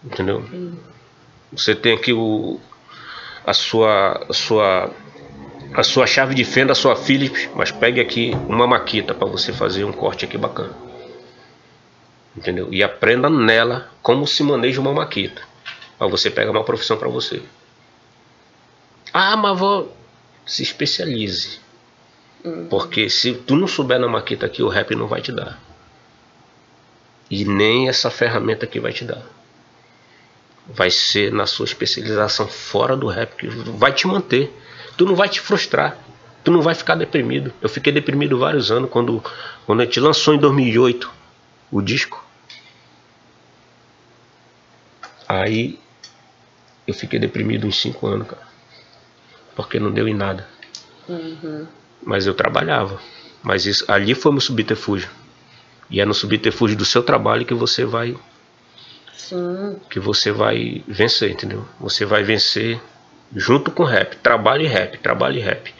Entendeu? Você tem aqui o, a sua a sua a sua chave de fenda, a sua Philips, mas pegue aqui uma maquita para você fazer um corte aqui bacana. Entendeu? E aprenda nela como se maneja uma maquita. Para você pegar uma profissão para você. Ah, mas vou se especialize. Porque se tu não souber na maqueta aqui, o rap não vai te dar. E nem essa ferramenta aqui vai te dar. Vai ser na sua especialização fora do rap que vai te manter. Tu não vai te frustrar. Tu não vai ficar deprimido. Eu fiquei deprimido vários anos quando, quando a gente lançou em 2008 o disco. Aí eu fiquei deprimido uns 5 anos, cara. Porque não deu em nada. Uhum. Mas eu trabalhava. Mas isso, ali foi meu subterfúgio. E é no subterfúgio do seu trabalho que você vai Sim. que você vai vencer, entendeu? Você vai vencer junto com rap, trabalho e rap, trabalho e rap.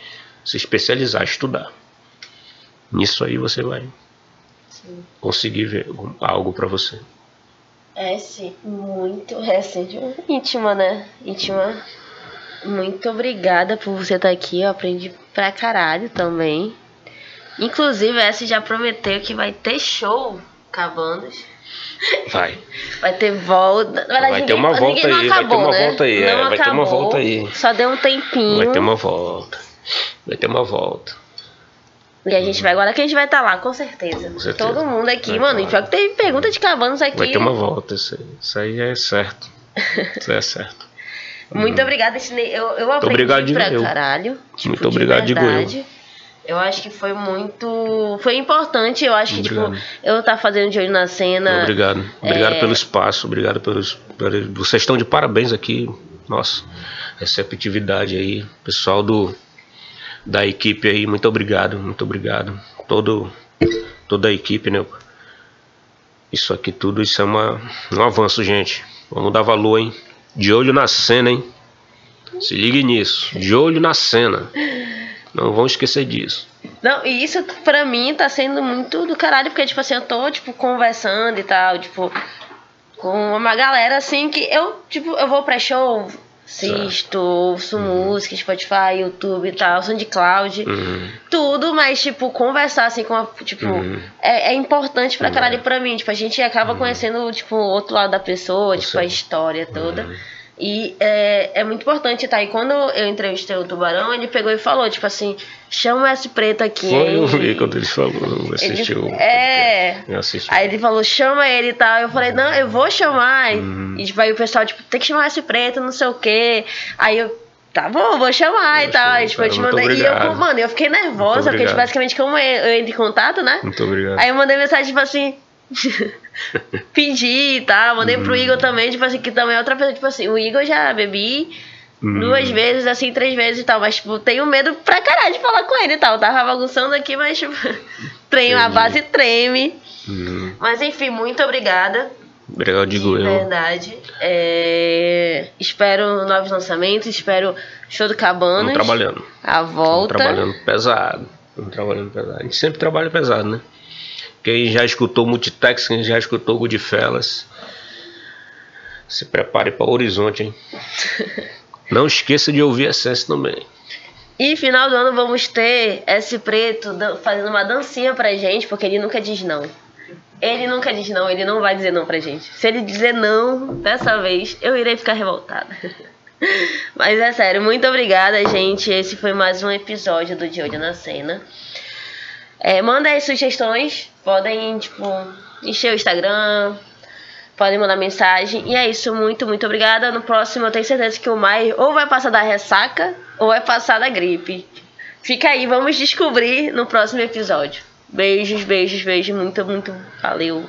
Se especializar, estudar. Nisso aí você vai Sim. conseguir ver algo pra você. É sim, muito recente. Íntima, né? Íntima. Muito obrigada por você estar aqui. Eu aprendi pra caralho também. Inclusive, essa já prometeu que vai ter show Cabanos. Vai. (laughs) Vai ter volta. Verdade, Vai ter ninguém- uma volta aí, vai ter acabou, uma né? volta aí, Não é, vai ter uma acabou, volta aí. Só deu um tempinho. Vai ter uma volta. Vai ter uma volta. E a gente vai, agora que a gente vai estar lá, com certeza. Com certeza. Todo mundo aqui, Vai mano. tá pior que teve pergunta de Cabanos aqui. Vai ter uma volta. Isso aí, isso aí é certo. (laughs) Isso aí é certo. Muito obrigada. Eu, eu aprendi obrigado, pra eu. caralho. Tipo, Muito de obrigado, digo eu. verdade. Eu acho que foi muito. Foi importante. Eu acho que, Obrigado. tipo, eu tá fazendo de olho na cena. Obrigado. Obrigado É. pelo espaço. Obrigado pelos, pelo- Vocês estão de parabéns aqui. Nossa, receptividade aí. Pessoal do da equipe aí, muito obrigado. Muito obrigado. Todo, toda a equipe, né? Isso aqui tudo, isso é uma, um avanço, gente. Vamos dar valor, hein? De olho na cena, hein? Se ligue nisso. De olho na cena. Não vão esquecer disso. Não, e isso pra mim tá sendo muito do caralho, porque, tipo assim, eu tô, tipo, conversando e tal, tipo, com uma galera assim que eu, tipo, eu vou pra show, assisto, ouço música, Spotify, YouTube e tal, SoundCloud, Uhum. tudo, mas, tipo, conversar assim com a, tipo, Uhum. é, é importante pra caralho pra mim, tipo, a gente acaba conhecendo, tipo, o outro lado da pessoa, tipo, a história toda. E é, é muito importante, tá? E quando eu entrevistei o Tubarão, ele pegou e falou, tipo assim, chama esse preto aqui, Foi, eu vi quando eles falaram. Ele- Assistiu. é. Eu assisti. Aí ele falou, chama ele e tal. Eu falei, não, eu vou chamar. Uhum. E tipo, aí o pessoal, tipo, tem que chamar esse preto, não sei o quê. Aí eu, tá bom, vou chamar e Poxa, tal. Aí, tipo, eu te mandei. E eu, mano, eu fiquei nervosa, porque, tipo, basicamente, como eu, eu entro em contato, né? Muito obrigado. Aí eu mandei mensagem, tipo assim. (laughs) Pedi e tal. Mandei pro Uhum. Igor também, tipo assim, que também é outra pessoa, tipo assim, o Igor já bebi Uhum. duas vezes, assim, três vezes e tal. Mas, tipo, tenho medo pra caralho de falar com ele e tal. Tava bagunçando aqui, mas, tipo, (laughs) treme, a base treme. Uhum. Mas enfim, muito obrigada. Obrigado, digo de eu. verdade. É, espero novos lançamentos, espero show do Cabanas. Estamos trabalhando. A Estamos volta. trabalhando pesado. Estamos trabalhando pesado. A gente sempre trabalha pesado, né? Quem já escutou Multitex, quem já escutou Goodfellas, se prepare para o horizonte, hein? (laughs) Não esqueça de ouvir Essence também. E final do ano vamos ter esse preto fazendo uma dancinha pra gente, porque ele nunca diz não. Ele nunca diz não, ele não vai dizer não pra gente. Se ele dizer não, dessa vez, eu irei ficar revoltada. (laughs) Mas é sério, muito obrigada, gente. Esse foi mais um episódio do De Olho na Cena. É, manda aí sugestões, podem, tipo, encher o Instagram, podem mandar mensagem. E é isso, muito, muito obrigada. No próximo eu tenho certeza que o Mai ou vai passar da ressaca ou vai passar da gripe. Fica aí, vamos descobrir no próximo episódio. Beijos, beijos, beijos. Muito, muito valeu.